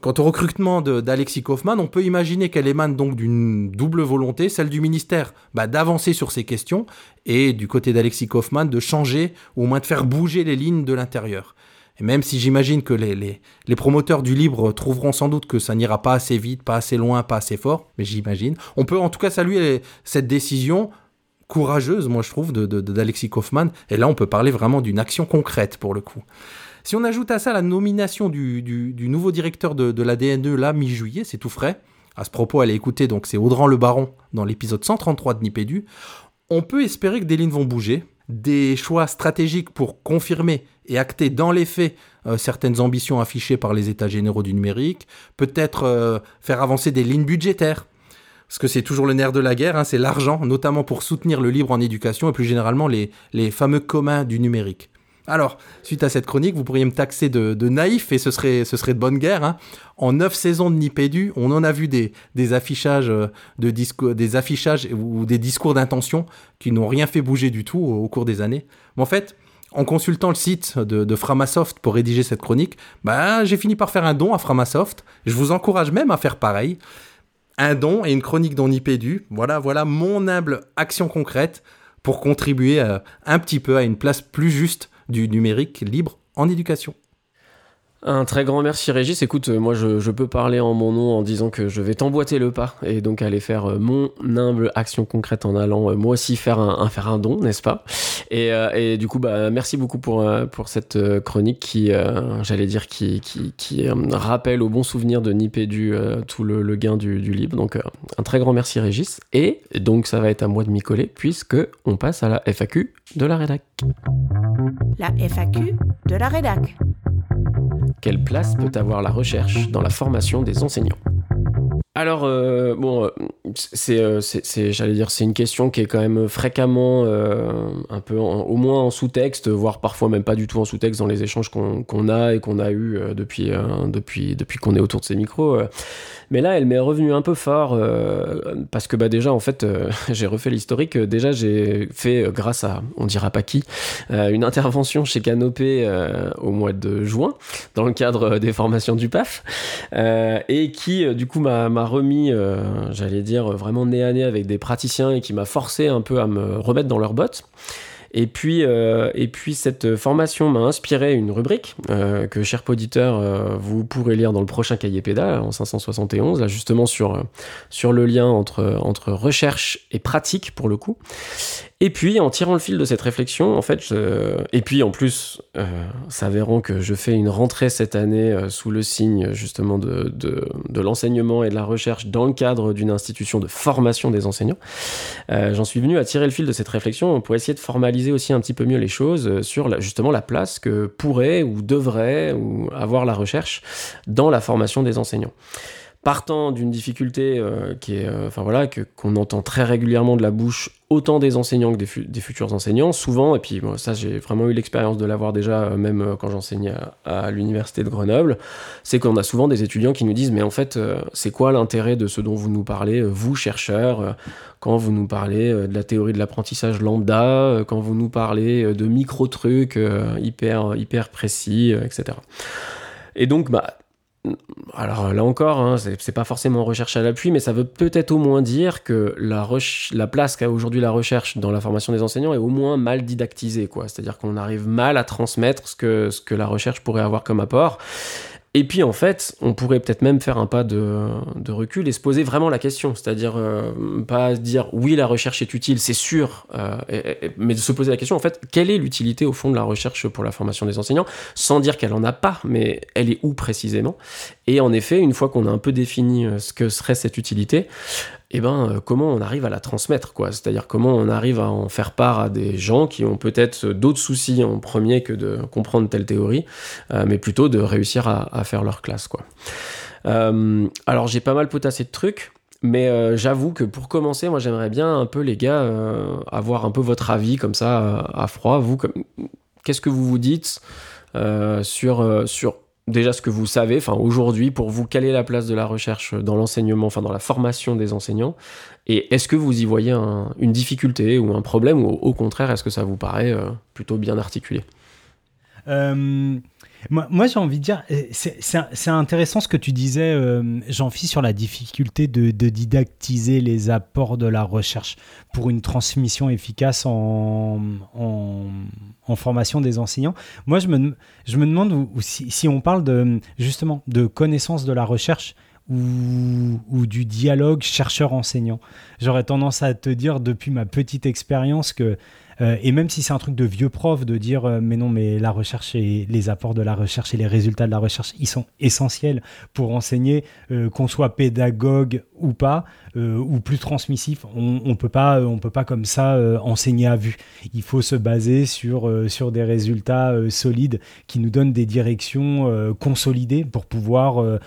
B: Quant au recrutement d'Alexis Kaufmann, on peut imaginer qu'elle émane donc d'une double volonté, celle du ministère bah, d'avancer sur ces questions et du côté d'Alexis Kaufmann de changer ou au moins de faire bouger les lignes de l'intérieur. Et même si j'imagine que les, promoteurs du libre trouveront sans doute que ça n'ira pas assez vite, pas assez loin, pas assez fort, mais j'imagine, on peut en tout cas saluer cette décision courageuse, moi je trouve, d'Alexis Kaufmann. Et là, on peut parler vraiment d'une action concrète pour le coup. Si on ajoute à ça la nomination du, nouveau directeur de, la DNE, là, mi-juillet, c'est tout frais. À ce propos, allez écouter, donc c'est Audran Le Baron dans l'épisode 133 de Nipédu. On peut espérer que des lignes vont bouger, des choix stratégiques pour confirmer et acter dans les faits euh, certaines ambitions affichées par les États généraux du numérique, peut-être euh, faire avancer des lignes budgétaires, parce que c'est toujours le nerf de la guerre, hein, c'est l'argent, notamment pour soutenir le libre en éducation et plus généralement les fameux communs du numérique. Alors, suite à cette chronique, vous pourriez me taxer de, naïf et ce serait, ce serait de bonne guerre. Hein. En neuf saisons de Nipédu, on en a vu des, affichages, de des affichages ou des discours d'intention qui n'ont rien fait bouger du tout au, cours des années. Mais en fait, en consultant le site de, Framasoft pour rédiger cette chronique, bah, j'ai fini par faire un don à Framasoft. Je vous encourage même à faire pareil. Un don et une chronique dans Nipédu. Voilà, voilà mon humble action concrète pour contribuer à, un petit peu à une place plus juste du numérique libre en éducation.
E: Un très grand merci Régis. Écoute, euh, moi je, peux parler en mon nom en disant que je vais t'emboîter le pas et donc aller faire euh, mon humble action concrète en allant euh, moi aussi faire un, faire un don, n'est-ce pas? Et, du coup, bah, merci beaucoup pour, cette chronique qui, j'allais dire, qui, rappelle au bon souvenir de Nipédu euh, tout le, gain du, du livre. Donc un très grand merci Régis. Et donc ça va être à moi de m'y coller puisque on passe à la FAQ de la rédac.
F: La FAQ de la rédac.
E: Quelle place peut avoir la recherche dans la formation des enseignants? Alors euh, bon, euh, c'est, euh, c'est, c'est- j'allais dire, c'est une question qui est quand même fréquemment un peu, au moins en sous-texte, voire parfois même pas du tout en sous-texte dans les échanges qu'on, a et qu'on a eu depuis, depuis, depuis qu'on est autour de ces micros. Mais là, elle m'est revenue un peu fort parce que bah déjà, en fait, j'ai refait l'historique. Déjà, j'ai fait, grâce à, on dira pas qui, une intervention chez Canopé au mois de juin dans le cadre des formations du PAF et qui du coup m'a remis, euh, j'allais dire, vraiment nez à nez avec des praticiens et qui m'a forcé un peu à me remettre dans leurs bottes. Et puis, euh, cette formation m'a inspiré une rubrique euh, que, cher auditeur, vous pourrez lire dans le prochain cahier pédale en 571, là, justement sur, sur le lien entre, entre recherche et pratique pour le coup. Et puis, en tirant le fil de cette réflexion, en fait, et puis en plus, euh, s'avérant que je fais une rentrée cette année euh, sous le signe justement de, de, de l'enseignement et de la recherche dans le cadre d'une institution de formation des enseignants, euh, j'en suis venu à tirer le fil de cette réflexion pour essayer de formaliser aussi un petit peu mieux les choses euh, sur la- justement la place que pourrait ou devrait ou avoir la recherche dans la formation des enseignants partant d'une difficulté euh, qui est, euh, enfin voilà, que qu'on entend très régulièrement de la bouche autant des enseignants que des, fu- des futurs enseignants, souvent. Et puis moi, ça, j'ai vraiment eu l'expérience de l'avoir déjà, euh, même euh, quand j'enseignais à, à l'université de Grenoble. C'est qu'on a souvent des étudiants qui nous disent, mais en fait, c'est quoi l'intérêt de ce dont vous nous parlez, vous chercheurs, quand vous nous parlez de la théorie de l'apprentissage lambda, quand vous nous parlez de micro trucs euh, hyper hyper précis, etc. Et donc, bah alors là encore, hein, c'est pas forcément recherche à l'appui, mais ça veut peut-être au moins dire que la, place qu'a aujourd'hui la recherche dans la formation des enseignants est au moins mal didactisée, quoi. C'est-à-dire qu'on arrive mal à transmettre ce que la recherche pourrait avoir comme apport. Et puis en fait, on pourrait peut-être même faire un pas de, recul et se poser vraiment la question, c'est-à-dire euh, pas dire oui la recherche est utile, c'est sûr, euh, mais de se poser la question en fait quelle est l'utilité au fond de la recherche pour la formation des enseignants, sans dire qu'elle en a pas, mais elle est où précisément? Et en effet, une fois qu'on a un peu défini euh, ce que serait cette utilité, eh ben euh, comment on arrive à la transmettre quoi? C'est-à-dire comment on arrive à en faire part à des gens qui ont peut-être d'autres soucis en premier que de comprendre telle théorie, euh, mais plutôt de réussir à, faire leur classe quoi. Euh, alors j'ai pas mal potassé de trucs. Mais j'avoue que pour commencer, moi j'aimerais bien un peu les gars avoir un peu votre avis comme ça à froid. Vous, qu'est-ce que vous vous dites sur déjà ce que vous savez, enfin aujourd'hui pour vous, quelle est la place de la recherche dans l'enseignement, enfin dans la formation des enseignants? Et est-ce que vous y voyez un- une difficulté ou un problème ou au contraire est-ce que ça vous paraît euh, plutôt bien articulé?
A: Euh, moi, j'ai envie de dire, euh, c'est intéressant ce que tu disais, euh, Jean-Philippe, sur la difficulté de, de didactiser les apports de la recherche pour une transmission efficace en, formation des enseignants. Moi, je me, je me demande si, on parle de, justement de connaissance de la recherche ou du dialogue chercheur-enseignant. J'aurais tendance à te dire, depuis ma petite expérience, que euh, et même si c'est un truc de vieux prof de dire euh, mais non mais la recherche et les apports de la recherche et les résultats de la recherche ils sont essentiels pour enseigner euh, qu'on soit pédagogue ou pas ou plus transmissif on, on peut pas on peut pas comme ça enseigner à vue. Il faut se baser sur sur des résultats solides qui nous donnent des directions consolidées pour pouvoir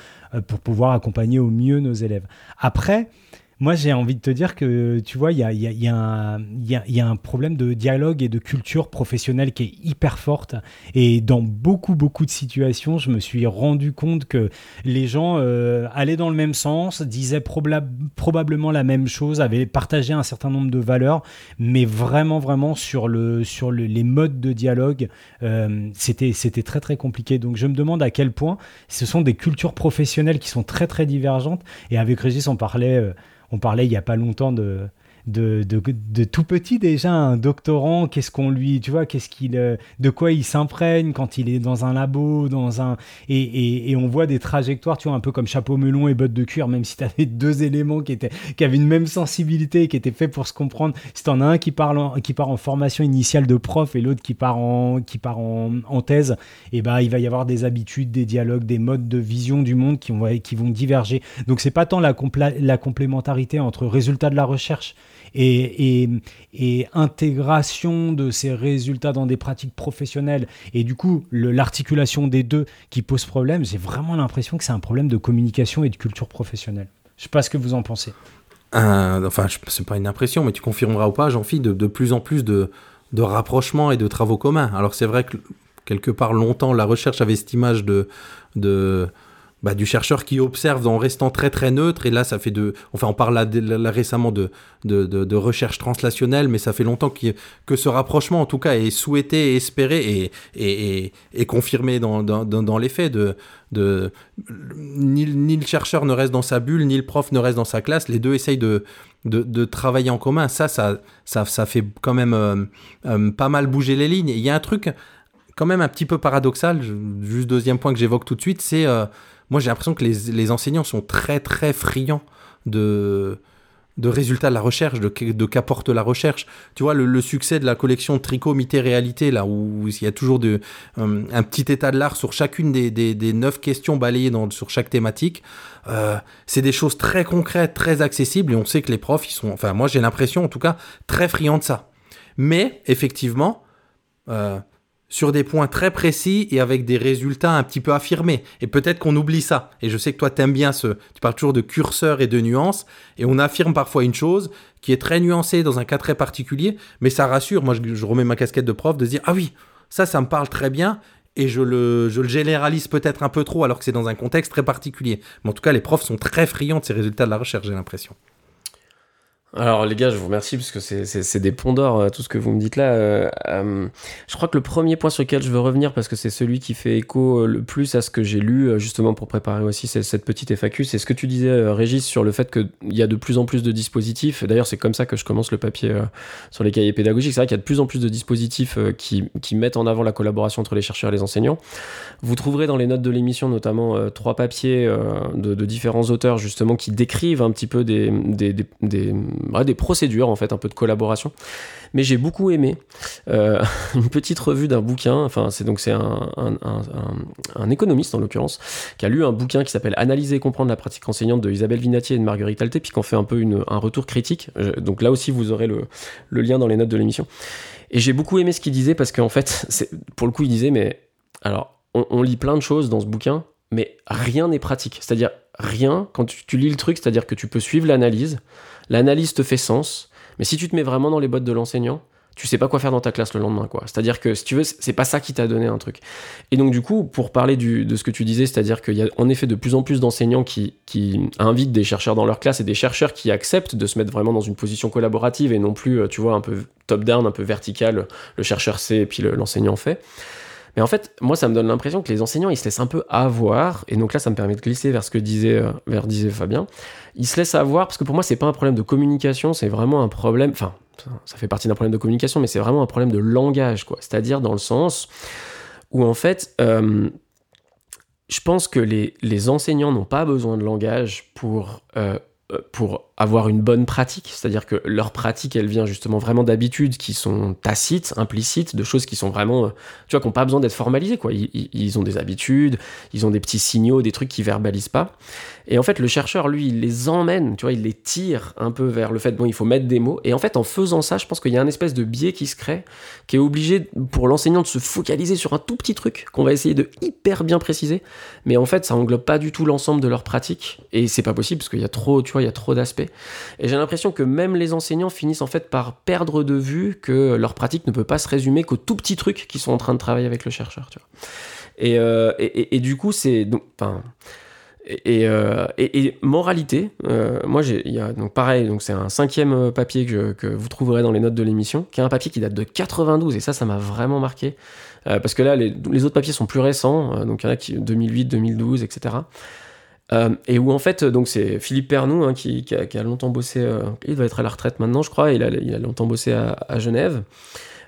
A: pour pouvoir accompagner au mieux nos élèves. Après moi, j'ai envie de te dire que, tu vois, il y a, un- problème de dialogue et de culture professionnelle qui est hyper forte. Et dans beaucoup, beaucoup de situations, je me suis rendu compte que les gens euh, allaient dans le même sens, disaient probablement la même chose, avaient partagé un certain nombre de valeurs, mais vraiment, vraiment sur, le, sur le- les modes de dialogue, euh, c'était c'était très, très compliqué. Donc, je me demande à quel point ce sont des cultures professionnelles qui sont très, très divergentes. Et avec Régis, on parlait... euh, on parlait il n'y a pas longtemps de, de, tout petit déjà, un doctorant, qu'est-ce qu'on lui, tu vois, qu'est-ce qu'il, euh, de quoi il s'imprègne quand il est dans un labo, dans un, et, et, et on voit des trajectoires, tu vois, un peu comme chapeau melon et bottes de cuir, même si tu avais deux éléments qui étaient, qui avaient une même sensibilité, qui étaient faits pour se comprendre. Si t'en as un qui parle, en- qui part en formation initiale de prof et l'autre qui part en, qui part en, thèse, et ben il va y avoir des habitudes, des dialogues, des modes de vision du monde qui vont, qui vont diverger. Donc c'est pas tant la, la complémentarité entre résultats de la recherche et, et, intégration de ces résultats dans des pratiques professionnelles et du coup l'articulation des deux qui pose problème, j'ai vraiment l'impression que c'est un problème de communication et de culture professionnelle. Je sais pas ce que vous en pensez.
B: un- enfin, c'est pas une impression, mais tu confirmeras ou pas, j'en file de, plus en plus de, rapprochements et de travaux communs. Alors c'est vrai que quelque part longtemps, la recherche avait cette image de bah, du chercheur qui observe en restant très très neutre. Et là, ça fait de, enfin, on parle récemment de, de, de- recherche translationnelle, mais ça fait longtemps qu'il- que ce rapprochement, en tout cas, est souhaité, espéré et, et, et, confirmé dans, dans, dans, les faits. De, de, ni, le chercheur ne reste dans sa bulle, ni le prof ne reste dans sa classe. Les deux essayent de, de, de travailler en commun. Ça, ça, ça, ça fait quand même euh, euh, pas mal bouger les lignes. Il y a un truc quand même un petit peu paradoxal, juste deuxième point que j'évoque tout de suite, c'est euh, moi j'ai l'impression que les, enseignants sont très très friands de, de résultats de la recherche, de, qu'apporte la recherche. Tu vois, le, succès de la collection Tricot, Mité, Réalité, là où il y a toujours de, euh, un petit état de l'art sur chacune des, des, neuf questions balayées dans, sur chaque thématique, euh, c'est des choses très concrètes, très accessibles, et on sait que les profs, ils sont, enfin moi j'ai l'impression en tout cas, très friands de ça. Mais effectivement, sur des points très précis et avec des résultats un petit peu affirmés. Et peut-être qu'on oublie ça. Et je sais que toi, t'aimes bien ce... Tu parles toujours de curseur et de nuances. Et on affirme parfois une chose qui est très nuancée dans un cas très particulier. Mais ça rassure. Moi, je, remets ma casquette de prof de se dire, ah oui, ça, ça me parle très bien. Et je le, je le généralise peut-être un peu trop alors que c'est dans un contexte très particulier. Mais en tout cas, les profs sont très friands de ces résultats de la recherche, j'ai l'impression.
E: Alors les gars, je vous remercie parce que c'est- des ponts d'or euh, tout ce que vous me dites là. Euh, euh, je crois que le premier point sur lequel je veux revenir parce que c'est celui qui fait écho le plus à ce que j'ai lu justement pour préparer aussi cette, petite FAQ, c'est ce que tu disais Régis sur le fait qu'il y a de plus en plus de dispositifs. D'ailleurs c'est comme ça que je commence le papier sur les cahiers pédagogiques. C'est vrai qu'il y a de plus en plus de dispositifs qui, qui mettent en avant la collaboration entre les chercheurs et les enseignants. Vous trouverez dans les notes de l'émission notamment trois papiers de, différents auteurs justement qui décrivent un petit peu des, des, des procédures en fait, un peu de collaboration. Mais j'ai beaucoup aimé euh, une petite revue d'un bouquin. Enfin, c'est donc c'est un, un, économiste en l'occurrence qui a lu un bouquin qui s'appelle Analyser et comprendre la pratique enseignante de Isabelle Vinatier et de Marguerite Alté, puis qu'on fait un peu un retour critique. Donc là aussi, vous aurez le, lien dans les notes de l'émission. Et j'ai beaucoup aimé ce qu'il disait parce qu'en fait, pour le coup, il disait mais alors on, on lit plein de choses dans ce bouquin, mais rien n'est pratique. C'est-à-dire rien quand tu, lis le truc, c'est-à-dire que tu peux suivre l'analyse, l'analyse te fait sens, mais si tu te mets vraiment dans les bottes de l'enseignant, tu sais pas quoi faire dans ta classe le lendemain, quoi. C'est-à-dire que si tu veux, c'est pas ça qui t'a donné un truc. Et donc du coup, pour parler de ce que tu disais, c'est-à-dire qu'il y a en effet de plus en plus d'enseignants qui, invitent des chercheurs dans leur classe et des chercheurs qui acceptent de se mettre vraiment dans une position collaborative et non plus, euh, tu vois, un peu top-down, un peu vertical, le chercheur sait et puis le- l'enseignant fait. Mais en fait, moi, ça me donne l'impression que les enseignants, ils se laissent un peu avoir. Et donc là, ça me permet de glisser vers ce que disait, euh, vers disait Fabien. Ils se laissent avoir parce que pour moi, c'est pas un problème de communication, c'est vraiment un problème. Enfin, ça, fait partie d'un problème de communication, mais c'est vraiment un problème de langage, quoi. C'est-à-dire dans le sens où en fait, euh, je pense que les, les enseignants n'ont pas besoin de langage pour euh, euh, pour avoir une bonne pratique, c'est-à-dire que leur pratique, elle vient justement vraiment d'habitudes qui sont tacites, implicites, de choses qui sont vraiment, euh, tu vois, qui n'ont pas besoin d'être formalisées, quoi. Ils, ont des habitudes, ils ont des petits signaux, des trucs qui verbalisent pas. Et en fait, le chercheur, lui, il les emmène, tu vois, il les tire un peu vers le fait, bon, il faut mettre des mots. Et en fait, en faisant ça, je pense qu'il y a un espèce de biais qui se crée, qui est obligé pour l'enseignant de se focaliser sur un tout petit truc qu'on va essayer de hyper bien préciser. Mais en fait, ça englobe pas du tout l'ensemble de leur pratique. Et c'est pas possible parce qu'il y a trop, tu vois, il y a trop d'aspects. Et j'ai l'impression que même les enseignants finissent en fait par perdre de vue que leur pratique ne peut pas se résumer qu'aux tout petits trucs qu'ils sont en train de travailler avec le chercheur, euh, et, du coup, c'est enfin, et, euh, moralité, euh, moi j'ai, y a donc pareil, donc c'est un cinquième papier que, vous trouverez dans les notes de l'émission, qui est un papier qui date de 92 et ça, ça m'a vraiment marqué parce que là, les, les autres papiers sont plus récents, donc il y en a qui 2008, 2012, etc. Euh, et où en fait, donc c'est Philippe Pernou hein, qui, qui, a, qui, a, longtemps bossé, euh, il doit être à la retraite maintenant, je crois, il a, il a longtemps bossé à, à Genève.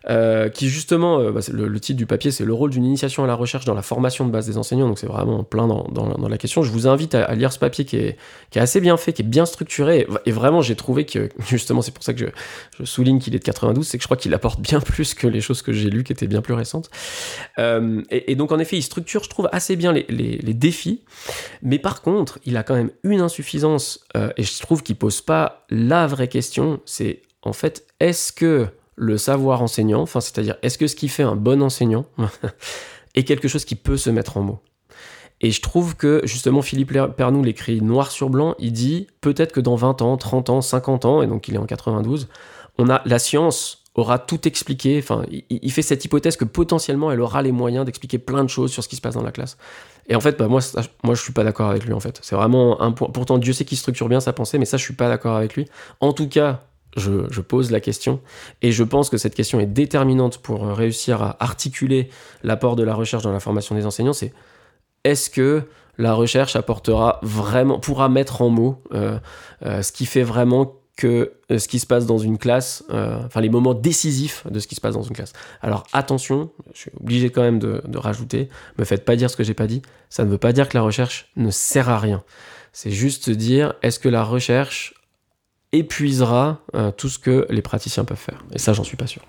E: Euh, qui justement, euh, bah, le, titre du papier, c'est le rôle d'une initiation à la recherche dans la formation de base des enseignants, donc c'est vraiment plein dans, dans, la question. Je vous invite à, lire ce papier qui est, qui est assez bien fait, qui est bien structuré, et, vraiment j'ai trouvé que, justement c'est pour ça que je, souligne qu'il est de 92, c'est que je crois qu'il apporte bien plus que les choses que j'ai lues qui étaient bien plus récentes. Euh, et, donc en effet, il structure, je trouve, assez bien les, les, défis, mais par contre, il a quand même une insuffisance, et je trouve qu'il pose pas la vraie question, c'est en fait, est-ce que le savoir enseignant, enfin, c'est-à-dire est-ce que ce qui fait un bon enseignant est quelque chose qui peut se mettre en mots? Et je trouve que justement Philippe Pernou l'écrit noir sur blanc, il dit peut-être que dans 20 ans, 30 ans, 50 ans, et donc il est en 92, on a la science aura tout expliqué, enfin, il, fait cette hypothèse que potentiellement elle aura les moyens d'expliquer plein de choses sur ce qui se passe dans la classe. Et en fait, bah, moi, moi, je suis pas d'accord avec lui, en fait. C'est vraiment un point. Pourtant, Dieu sait qu'il structure bien sa pensée, mais ça, je suis pas d'accord avec lui. En tout cas, je, pose la question et je pense que cette question est déterminante pour réussir à articuler l'apport de la recherche dans la formation des enseignants. C'est est-ce que la recherche apportera vraiment, pourra mettre en mots euh, euh, ce qui fait vraiment que euh, ce qui se passe dans une classe, euh, enfin les moments décisifs de ce qui se passe dans une classe. Alors attention, je suis obligé quand même de, de rajouter, me faites pas dire ce que j'ai pas dit, ça ne veut pas dire que la recherche ne sert à rien. C'est juste dire, est-ce que la recherche épuisera euh, tout ce que les praticiens peuvent faire. Et ça, j'en suis pas sûr.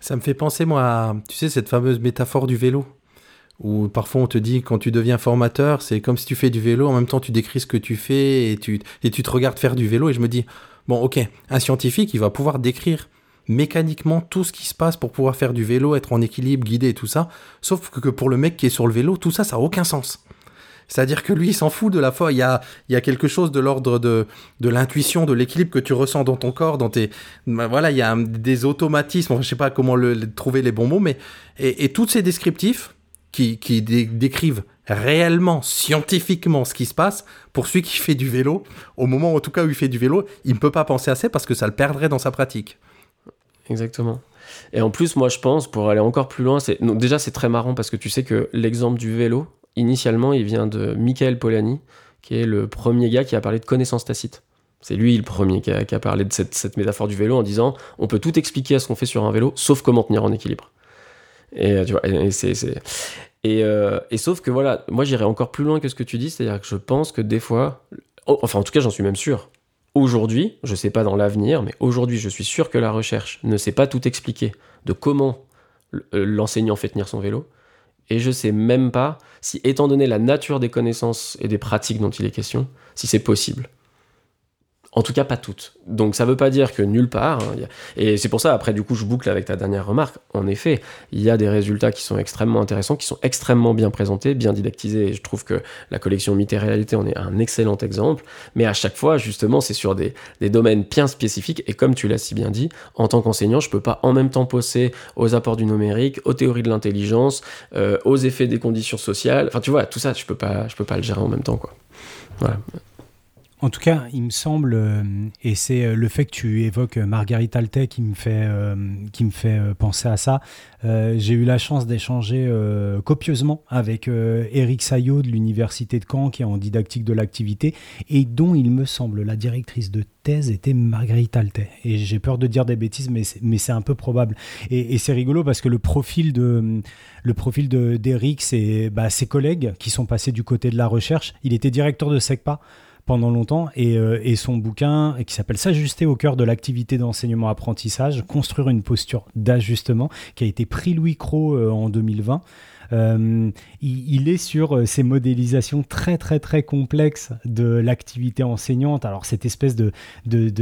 B: Ça me fait penser, moi, tu sais, cette fameuse métaphore du vélo, où parfois on te dit, quand tu deviens formateur, c'est comme si tu fais du vélo, en même temps tu décris ce que tu fais et tu, et tu te regardes faire du vélo, et je me dis, bon, ok, un scientifique, il va pouvoir décrire mécaniquement tout ce qui se passe pour pouvoir faire du vélo, être en équilibre, guider et tout ça, sauf que pour le mec qui est sur le vélo, tout ça, ça n'a aucun sens. C'est-à-dire que lui, il s'en fout de la foi. Il y a, il y a quelque chose de l'ordre de, de l'intuition, de l'équilibre que tu ressens dans ton corps, dans tes, ben voilà, il y a des automatismes. Enfin, je sais pas comment le, trouver les bons mots, mais et, et tous ces descriptifs qui, qui dé décrivent réellement, scientifiquement, ce qui se passe pour celui qui fait du vélo. Au moment, en tout cas, où il fait du vélo, il ne peut pas penser à ça parce que ça le perdrait dans sa pratique.
E: Exactement. Et en plus, moi, je pense, pour aller encore plus loin, c'est déjà c'est très marrant parce que tu sais que l'exemple du vélo, initialement, il vient de Michael Polanyi, qui est le premier gars qui a parlé de connaissance tacite. C'est lui le premier qui a, qui a parlé de cette, métaphore du vélo en disant on peut tout expliquer à ce qu'on fait sur un vélo, sauf comment tenir en équilibre. Et tu vois, euh, et, sauf que voilà, moi j'irais encore plus loin que ce que tu dis, c'est-à-dire que je pense que des fois, oh, enfin en tout cas j'en suis même sûr, aujourd'hui, je sais pas dans l'avenir, mais aujourd'hui je suis sûr que la recherche ne sait pas tout expliquer de comment l'enseignant fait tenir son vélo, et je sais même pas si, étant donné la nature des connaissances et des pratiques dont il est question, si c'est possible. En tout cas, pas toutes. Donc ça veut pas dire que nulle part. Hein. Et c'est pour ça, après, du coup, je boucle avec ta dernière remarque. En effet, il y a des résultats qui sont extrêmement intéressants, qui sont extrêmement bien présentés, bien didactisés. Et je trouve que la collection Mythe et Réalité en est un excellent exemple. Mais à chaque fois, justement, c'est sur des, des, domaines bien spécifiques. Et comme tu l'as si bien dit, en tant qu'enseignant, je peux pas en même temps poser aux apports du numérique, aux théories de l'intelligence, euh, aux effets des conditions sociales. Enfin, tu vois, tout ça, je peux pas, je peux pas le gérer en même temps, quoi. Voilà.
A: En tout cas, il me semble, euh, et c'est le fait que tu évoques Marguerite Altais qui me fait, euh, qui me fait penser à ça. Euh, j'ai eu la chance d'échanger euh, copieusement avec euh, Eric Sayot de l'Université de Caen, qui est en didactique de l'activité, et dont il me semble la directrice de thèse était Marguerite Altais. Et j'ai peur de dire des bêtises, mais c'est, un peu probable. Et, c'est rigolo parce que le profil de profil de, d'Eric, c'est bah, ses collègues qui sont passés du côté de la recherche. Il était directeur de SECPA pendant longtemps et, euh, son bouquin qui s'appelle S'ajuster au cœur de l'activité d'enseignement-apprentissage, construire une posture d'ajustement, qui a été prix Louis Cros euh, en 2020. Il, est sur euh, ces modélisations très très très complexes de l'activité enseignante. Alors cette espèce de, de,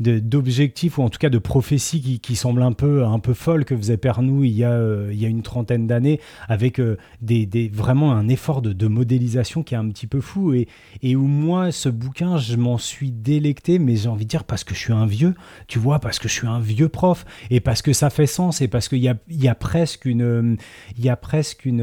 A: d'objectif ou en tout cas de prophétie qui, semble un peu, un peu folle que faisait Pernou il y a, euh, il y a une trentaine d'années avec euh, des, vraiment un effort de, modélisation qui est un petit peu fou et, et où moi ce bouquin je m'en suis délecté mais j'ai envie de dire parce que je suis un vieux, tu vois, parce que je suis un vieux prof et parce que ça fait sens et parce qu'il y a, il y a presque une... Il y a presque une...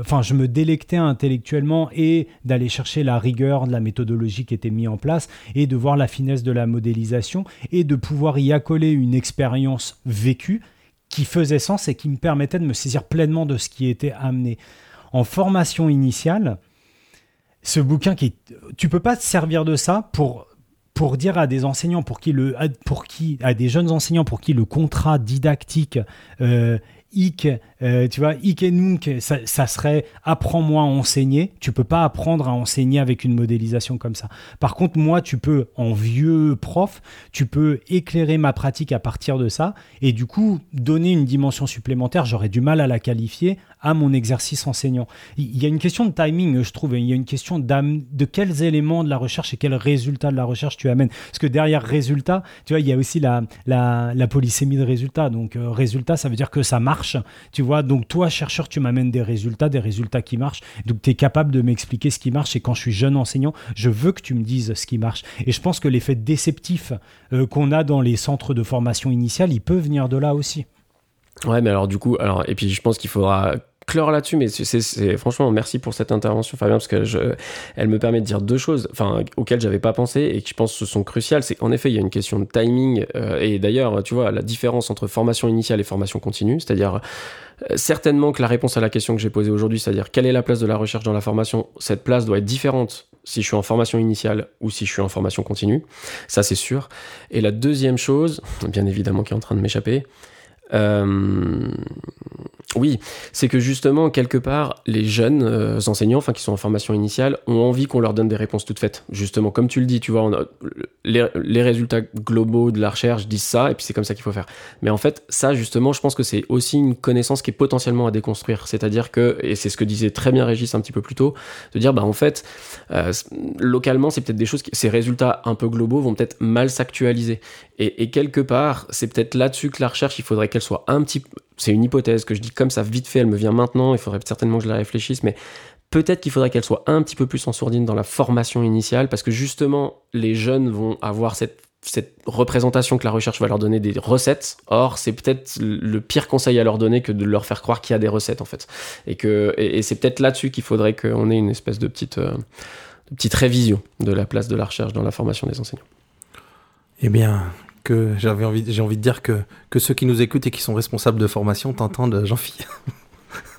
A: Enfin, je me délectais intellectuellement et d'aller chercher la rigueur de la méthodologie qui était mise en place et de voir la finesse de la modélisation et de pouvoir y accoler une expérience vécue qui faisait sens et qui me permettait de me saisir pleinement de ce qui était amené. En formation initiale, ce bouquin qui, tu peux pas te servir de ça pour pour dire à des enseignants pour qui le pour qui à des jeunes enseignants pour qui le contrat didactique euh, euh, tu vois, nunc, ça, ça serait apprends-moi à enseigner. Tu peux pas apprendre à enseigner avec une modélisation comme ça. Par contre, moi, tu peux, en vieux prof, tu peux éclairer ma pratique à partir de ça et du coup donner une dimension supplémentaire. J'aurais du mal à la qualifier à mon exercice enseignant. Il y a une question de timing, je trouve. Il y a une question de quels éléments de la recherche et quels résultats de la recherche tu amènes. Parce que derrière résultat, tu vois, il y a aussi la, la, polysémie de résultat. Donc, euh, résultat, ça veut dire que ça marche. Tu vois, donc toi, chercheur, tu m'amènes des résultats, des résultats qui marchent. Donc, tu es capable de m'expliquer ce qui marche. Et quand je suis jeune enseignant, je veux que tu me dises ce qui marche. Et je pense que l'effet déceptif euh, qu'on a dans les centres de formation initiale, il peut venir de là aussi.
E: Ouais, mais alors du coup, alors et puis je pense qu'il faudra clore là-dessus, mais c'est franchement merci pour cette intervention, Fabien, parce que elle me permet de dire deux choses, enfin auxquelles j'avais pas pensé et qui je pense sont cruciales. C'est qu'en effet, il y a une question de timing euh, et d'ailleurs, tu vois, la différence entre formation initiale et formation continue, c'est-à-dire euh, certainement que la réponse à la question que j'ai posée aujourd'hui, c'est-à-dire quelle est la place de la recherche dans la formation, cette place doit être différente si je suis en formation initiale ou si je suis en formation continue, ça c'est sûr. Et la deuxième chose, bien évidemment qui est en train de m'échapper, euh, oui, c'est que justement, quelque part, les jeunes euh, enseignants, enfin qui sont en formation initiale, ont envie qu'on leur donne des réponses toutes faites. Justement, comme tu le dis, tu vois, les, résultats globaux de la recherche disent ça, et puis c'est comme ça qu'il faut faire. Mais en fait, ça, justement, je pense que c'est aussi une connaissance qui est potentiellement à déconstruire. C'est-à-dire que, et c'est ce que disait très bien Régis un petit peu plus tôt, de dire, bah en fait, euh, localement, c'est peut-être des choses, qui, ces résultats un peu globaux vont peut-être mal s'actualiser. Et, et quelque part, c'est peut-être là-dessus que la recherche, il faudrait qu'elle soit un petit c'est une hypothèse que je dis comme ça vite fait, elle me vient maintenant, il faudrait certainement que je la réfléchisse, mais peut-être qu'il faudrait qu'elle soit un petit peu plus en sourdine dans la formation initiale, parce que justement, les jeunes vont avoir cette, représentation que la recherche va leur donner des recettes. Or, c'est peut-être le pire conseil à leur donner que de leur faire croire qu'il y a des recettes, en fait. Et, que, c'est peut-être là-dessus qu'il faudrait qu'on ait une espèce de petite, euh, de petite révision de la place de la recherche dans la formation des enseignants.
B: Eh bien, que j'avais envie, j'ai envie de dire que, que ceux qui nous écoutent et qui sont responsables de formation t'entendent, Jean-Philippe.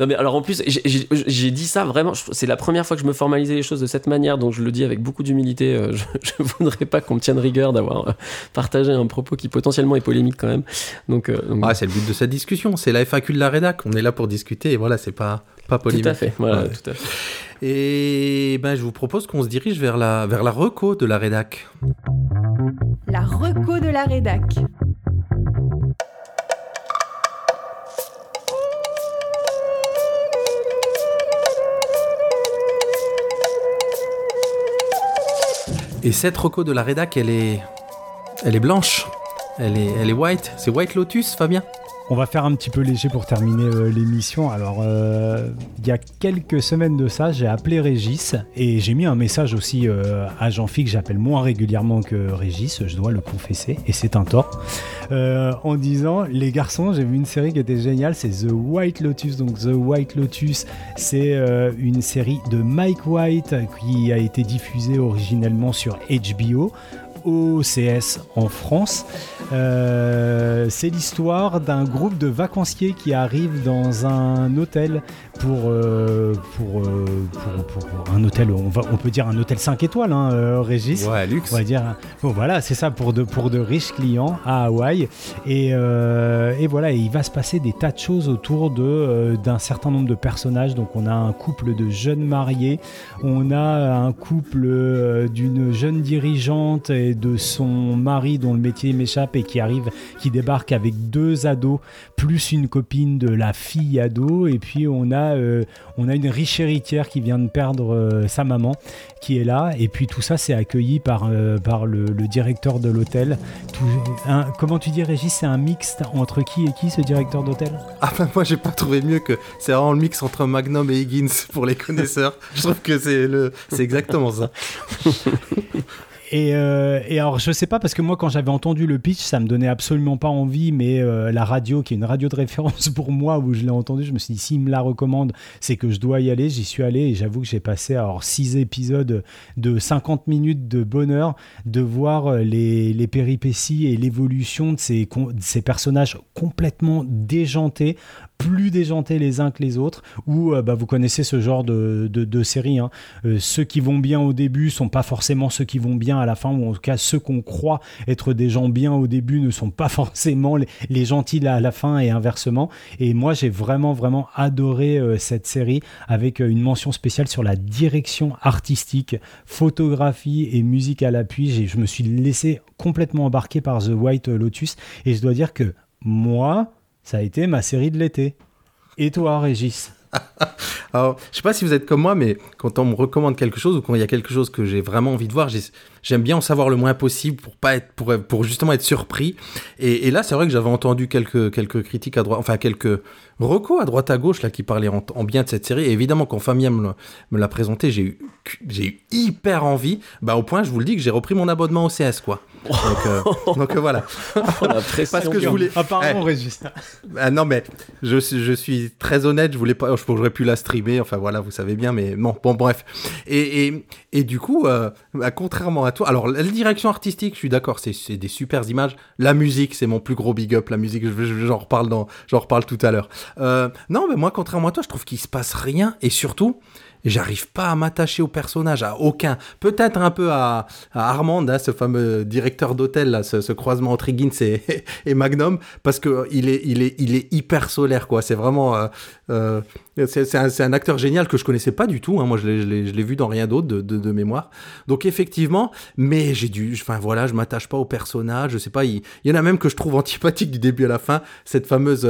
E: non mais alors en plus j'ai dit ça vraiment c'est la première fois que je me formalisais les choses de cette manière donc je le dis avec beaucoup d'humilité euh, je, ne voudrais pas qu'on me tienne rigueur d'avoir euh, partagé un propos qui potentiellement est polémique quand même. Donc, euh,
B: ah, c'est le but de cette discussion c'est la FAQ de la rédac on est là pour discuter et voilà c'est pas pas polémique
E: tout à fait voilà tout à fait.
B: Et ben je vous propose qu'on se dirige vers la vers la reco de la rédac
D: la reco de la rédac
B: Et cette reco de la rédac, elle est, elle est blanche. Elle est, elle est white. C'est White Lotus, Fabien?
A: On va faire un petit peu léger pour terminer euh, l'émission. Alors, euh, il y a quelques semaines de ça, j'ai appelé Régis et j'ai mis un message aussi euh, à Jean-Philippe que j'appelle moins régulièrement que Régis, je dois le confesser, et c'est un tort, en disant Les garçons, j'ai vu une série qui était géniale, c'est The White Lotus. Donc, The White Lotus, c'est une série de Mike White qui a été diffusée originellement sur HBO. OCS en France. Euh, c'est l'histoire d'un groupe de vacanciers qui arrivent dans un hôtel pour, euh, pour, euh, pour, pour, un hôtel, on, va, on peut dire un hôtel 5 étoiles, hein, Régis.
B: Ouais, luxe.
A: On va dire, bon, voilà, c'est ça pour de, pour de riches clients à Hawaï. Et, et voilà, il va se passer des tas de choses autour de, d'un certain nombre de personnages. Donc, on a un couple de jeunes mariés, on a un couple d'une jeune dirigeante et de son mari dont le métier m'échappe et qui arrive, qui débarque avec deux ados plus une copine de la fille ado et puis on a euh, on a une riche héritière qui vient de perdre euh, sa maman qui est là et puis tout ça c'est accueilli par euh, par le, directeur de l'hôtel. Comment tu dis Régis c'est un mixte entre qui et qui ce directeur d'hôtel?
B: Ah ben moi j'ai pas trouvé mieux que c'est vraiment le mix entre Magnum et Higgins pour les connaisseurs. Je trouve que c'est le c'est exactement ça.
A: Et, euh, et alors, je sais pas, parce que moi, quand j'avais entendu le pitch, ça me donnait absolument pas envie, mais euh, la radio, qui est une radio de référence pour moi, où je l'ai entendu, je me suis dit, s'il me la recommande, c'est que je dois y aller. J'y suis allé et j'avoue que j'ai passé alors six épisodes de 50 minutes de bonheur de voir euh, les, les péripéties et l'évolution de ces, ces personnages complètement déjantés, plus déjantés les uns que les autres, où bah, vous connaissez ce genre de, de, de série. hein. Ceux qui vont bien au début sont pas forcément ceux qui vont bien à la fin, ou en tout cas ceux qu'on croit être des gens bien au début ne sont pas forcément les, gentils à la fin et inversement. Et moi j'ai vraiment vraiment adoré euh, cette série avec euh, une mention spéciale sur la direction artistique, photographie et musique à l'appui. Je me suis laissé complètement embarquer par The White Lotus et je dois dire que moi, ça a été ma série de l'été. Et toi, Régis?
B: Alors, je sais pas si vous êtes comme moi, mais quand on me recommande quelque chose ou quand il y a quelque chose que j'ai vraiment envie de voir, j'ai- j'aime bien en savoir le moins possible pour pas être, pour, pour justement être surpris. Et, là, c'est vrai que j'avais entendu quelques critiques à droite, enfin quelques recos à droite à gauche là qui parlaient en, en bien de cette série. Et évidemment, quand Fabien me l'a- présenté, j'ai eu, j'ai eu hyper envie. Bah au point, je vous le dis que j'ai repris mon abonnement au CS quoi. Donc, euh, donc euh, voilà.
E: Oh.
B: Parce que je voulais.
A: Apparemment,
B: Eh,
A: Régis.
B: ah non, mais je, suis- je suis très honnête, je voulais pas, je- j'aurais pu la streamer, enfin voilà, vous savez bien, mais bon, bon bref. Et, et, et du coup, euh, bah, contrairement à toi, alors la direction artistique, je suis d'accord, c'est, c'est des super images. La musique, c'est mon plus gros big up, la musique, je- je- j'en reparle dans, j'en reparle tout à l'heure. Euh, non, mais moi, contrairement à toi, je trouve qu'il se passe rien, et surtout, J'arrive pas à m'attacher au personnage, à aucun. Peut-être un peu à, Armand, hein, ce fameux directeur d'hôtel, ce, ce croisement entre Higgins et, Magnum, parce que il est, il est, il est hyper solaire, quoi. C'est vraiment, euh, euh, c'est un, acteur génial que je connaissais pas du tout. hein. Moi, je l'ai- vu dans rien d'autre de, mémoire. Donc effectivement, mais j'ai dû, enfin voilà, je m'attache pas au personnage. Je sais pas, il, y en a même que je trouve antipathique du début à la fin. Cette fameuse,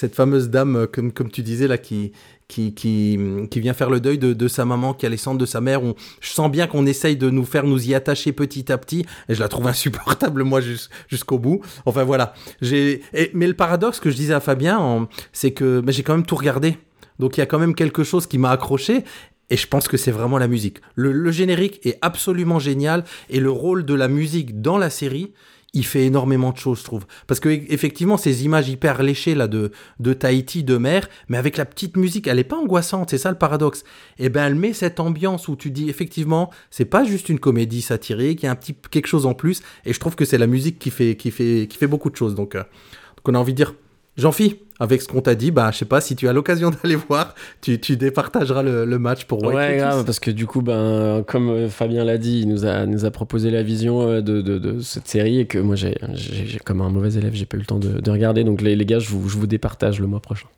B: cette fameuse dame, euh, comme, tu disais là, qui qui, qui, qui vient faire le deuil de, sa maman, qui a les cendres de sa mère. On, je sens bien qu'on essaye de nous faire nous y attacher petit à petit, et je la trouve insupportable, moi, jus- jusqu'au bout. Enfin, voilà. Mais le paradoxe que je disais à Fabien, en- c'est que j'ai quand même tout regardé. Donc, il y a quand même quelque chose qui m'a accroché. Et je pense que c'est vraiment la musique. Le générique est absolument génial, et le rôle de la musique dans la série, il fait énormément de choses, je trouve. Parce que e- effectivement, ces images hyper léchées là de, de Tahiti, de mer, mais avec la petite musique, elle est pas angoissante, c'est ça le paradoxe. Et ben, elle met cette ambiance où tu dis effectivement, c'est pas juste une comédie satirique, il y a un petit quelque chose en plus. Et je trouve que c'est la musique qui fait, qui fait, qui fait beaucoup de choses. Donc, euh, donc on a envie de dire, Jean-Phi, avec ce qu'on t'a dit, bah, je sais pas si tu as l'occasion d'aller voir, tu, tu départageras le, le match pour White
E: Ouais, grave, parce que du coup, ben, comme euh, Fabien l'a dit, il nous a, nous a proposé la vision euh, de, de, de cette série et que moi, j'ai, j'ai, j'ai- comme un mauvais élève, j'ai pas eu le temps de, de regarder. Donc, les, les gars, je vous, je vous départage le mois prochain.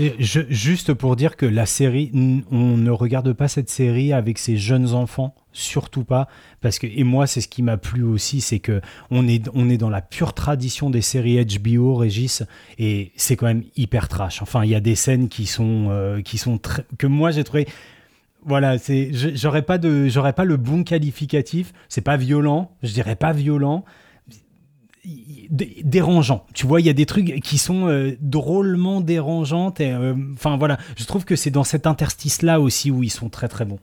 A: Et je- juste pour dire que la série, on ne regarde pas cette série avec ses jeunes enfants, surtout pas, parce que et moi c'est ce qui m'a plu aussi, c'est que on est on est dans la pure tradition des séries HBO, Régis, et c'est quand même hyper trash. Enfin, il y a des scènes qui sont euh, qui sont très, que moi j'ai trouvé. Voilà, c'est j'aurais pas de j'aurais pas le bon qualificatif. C'est pas violent, je dirais pas violent, dérangeant. Tu vois, il y a des trucs qui sont euh, drôlement dérangeants. et, euh, Enfin voilà, je trouve que c'est dans cet interstice-là aussi où ils sont très très bons.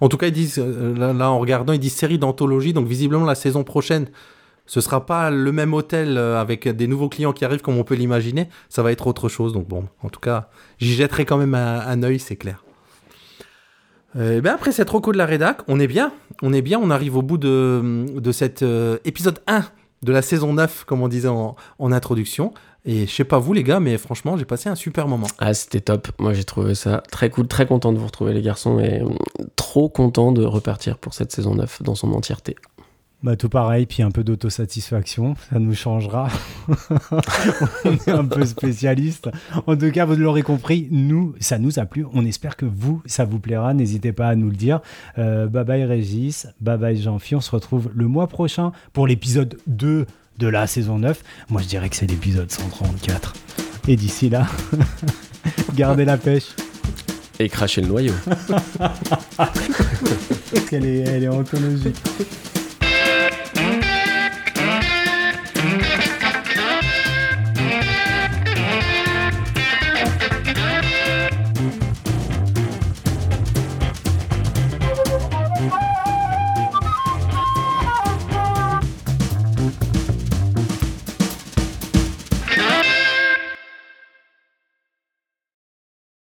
B: En tout cas, ils disent, euh, là, en regardant, ils disent série d'anthologie, donc visiblement la saison prochaine, ce sera pas le même hôtel avec des nouveaux clients qui arrivent comme on peut l'imaginer, ça va être autre chose. Donc bon, en tout cas, j'y jetterai quand même un, un œil, c'est clair. Euh, ben après cette reco de la rédac, on est bien, on est bien, on arrive au bout de, de cet épisode 1 de la saison 9, comme on disait en, introduction. Et je sais pas vous les gars, mais franchement, j'ai passé un super moment.
E: Ah, c'était top. Moi, j'ai trouvé ça très cool. Très content de vous retrouver, les garçons. Et trop content de repartir pour cette saison 9 dans son entièreté.
A: Bah tout pareil, puis un peu d'autosatisfaction, ça nous changera. on est un peu spécialiste. En tout cas, vous l'aurez compris, nous, ça nous a plu. On espère que vous, ça vous plaira. N'hésitez pas à nous le dire. Euh, bye bye Régis, bye bye Jean-Phi. On se retrouve le mois prochain pour l'épisode 2 de la saison 9. Moi, je dirais que c'est l'épisode 134. Et d'ici là, gardez la pêche.
E: Et cracher le noyau.
A: Elle est, elle est anthologique.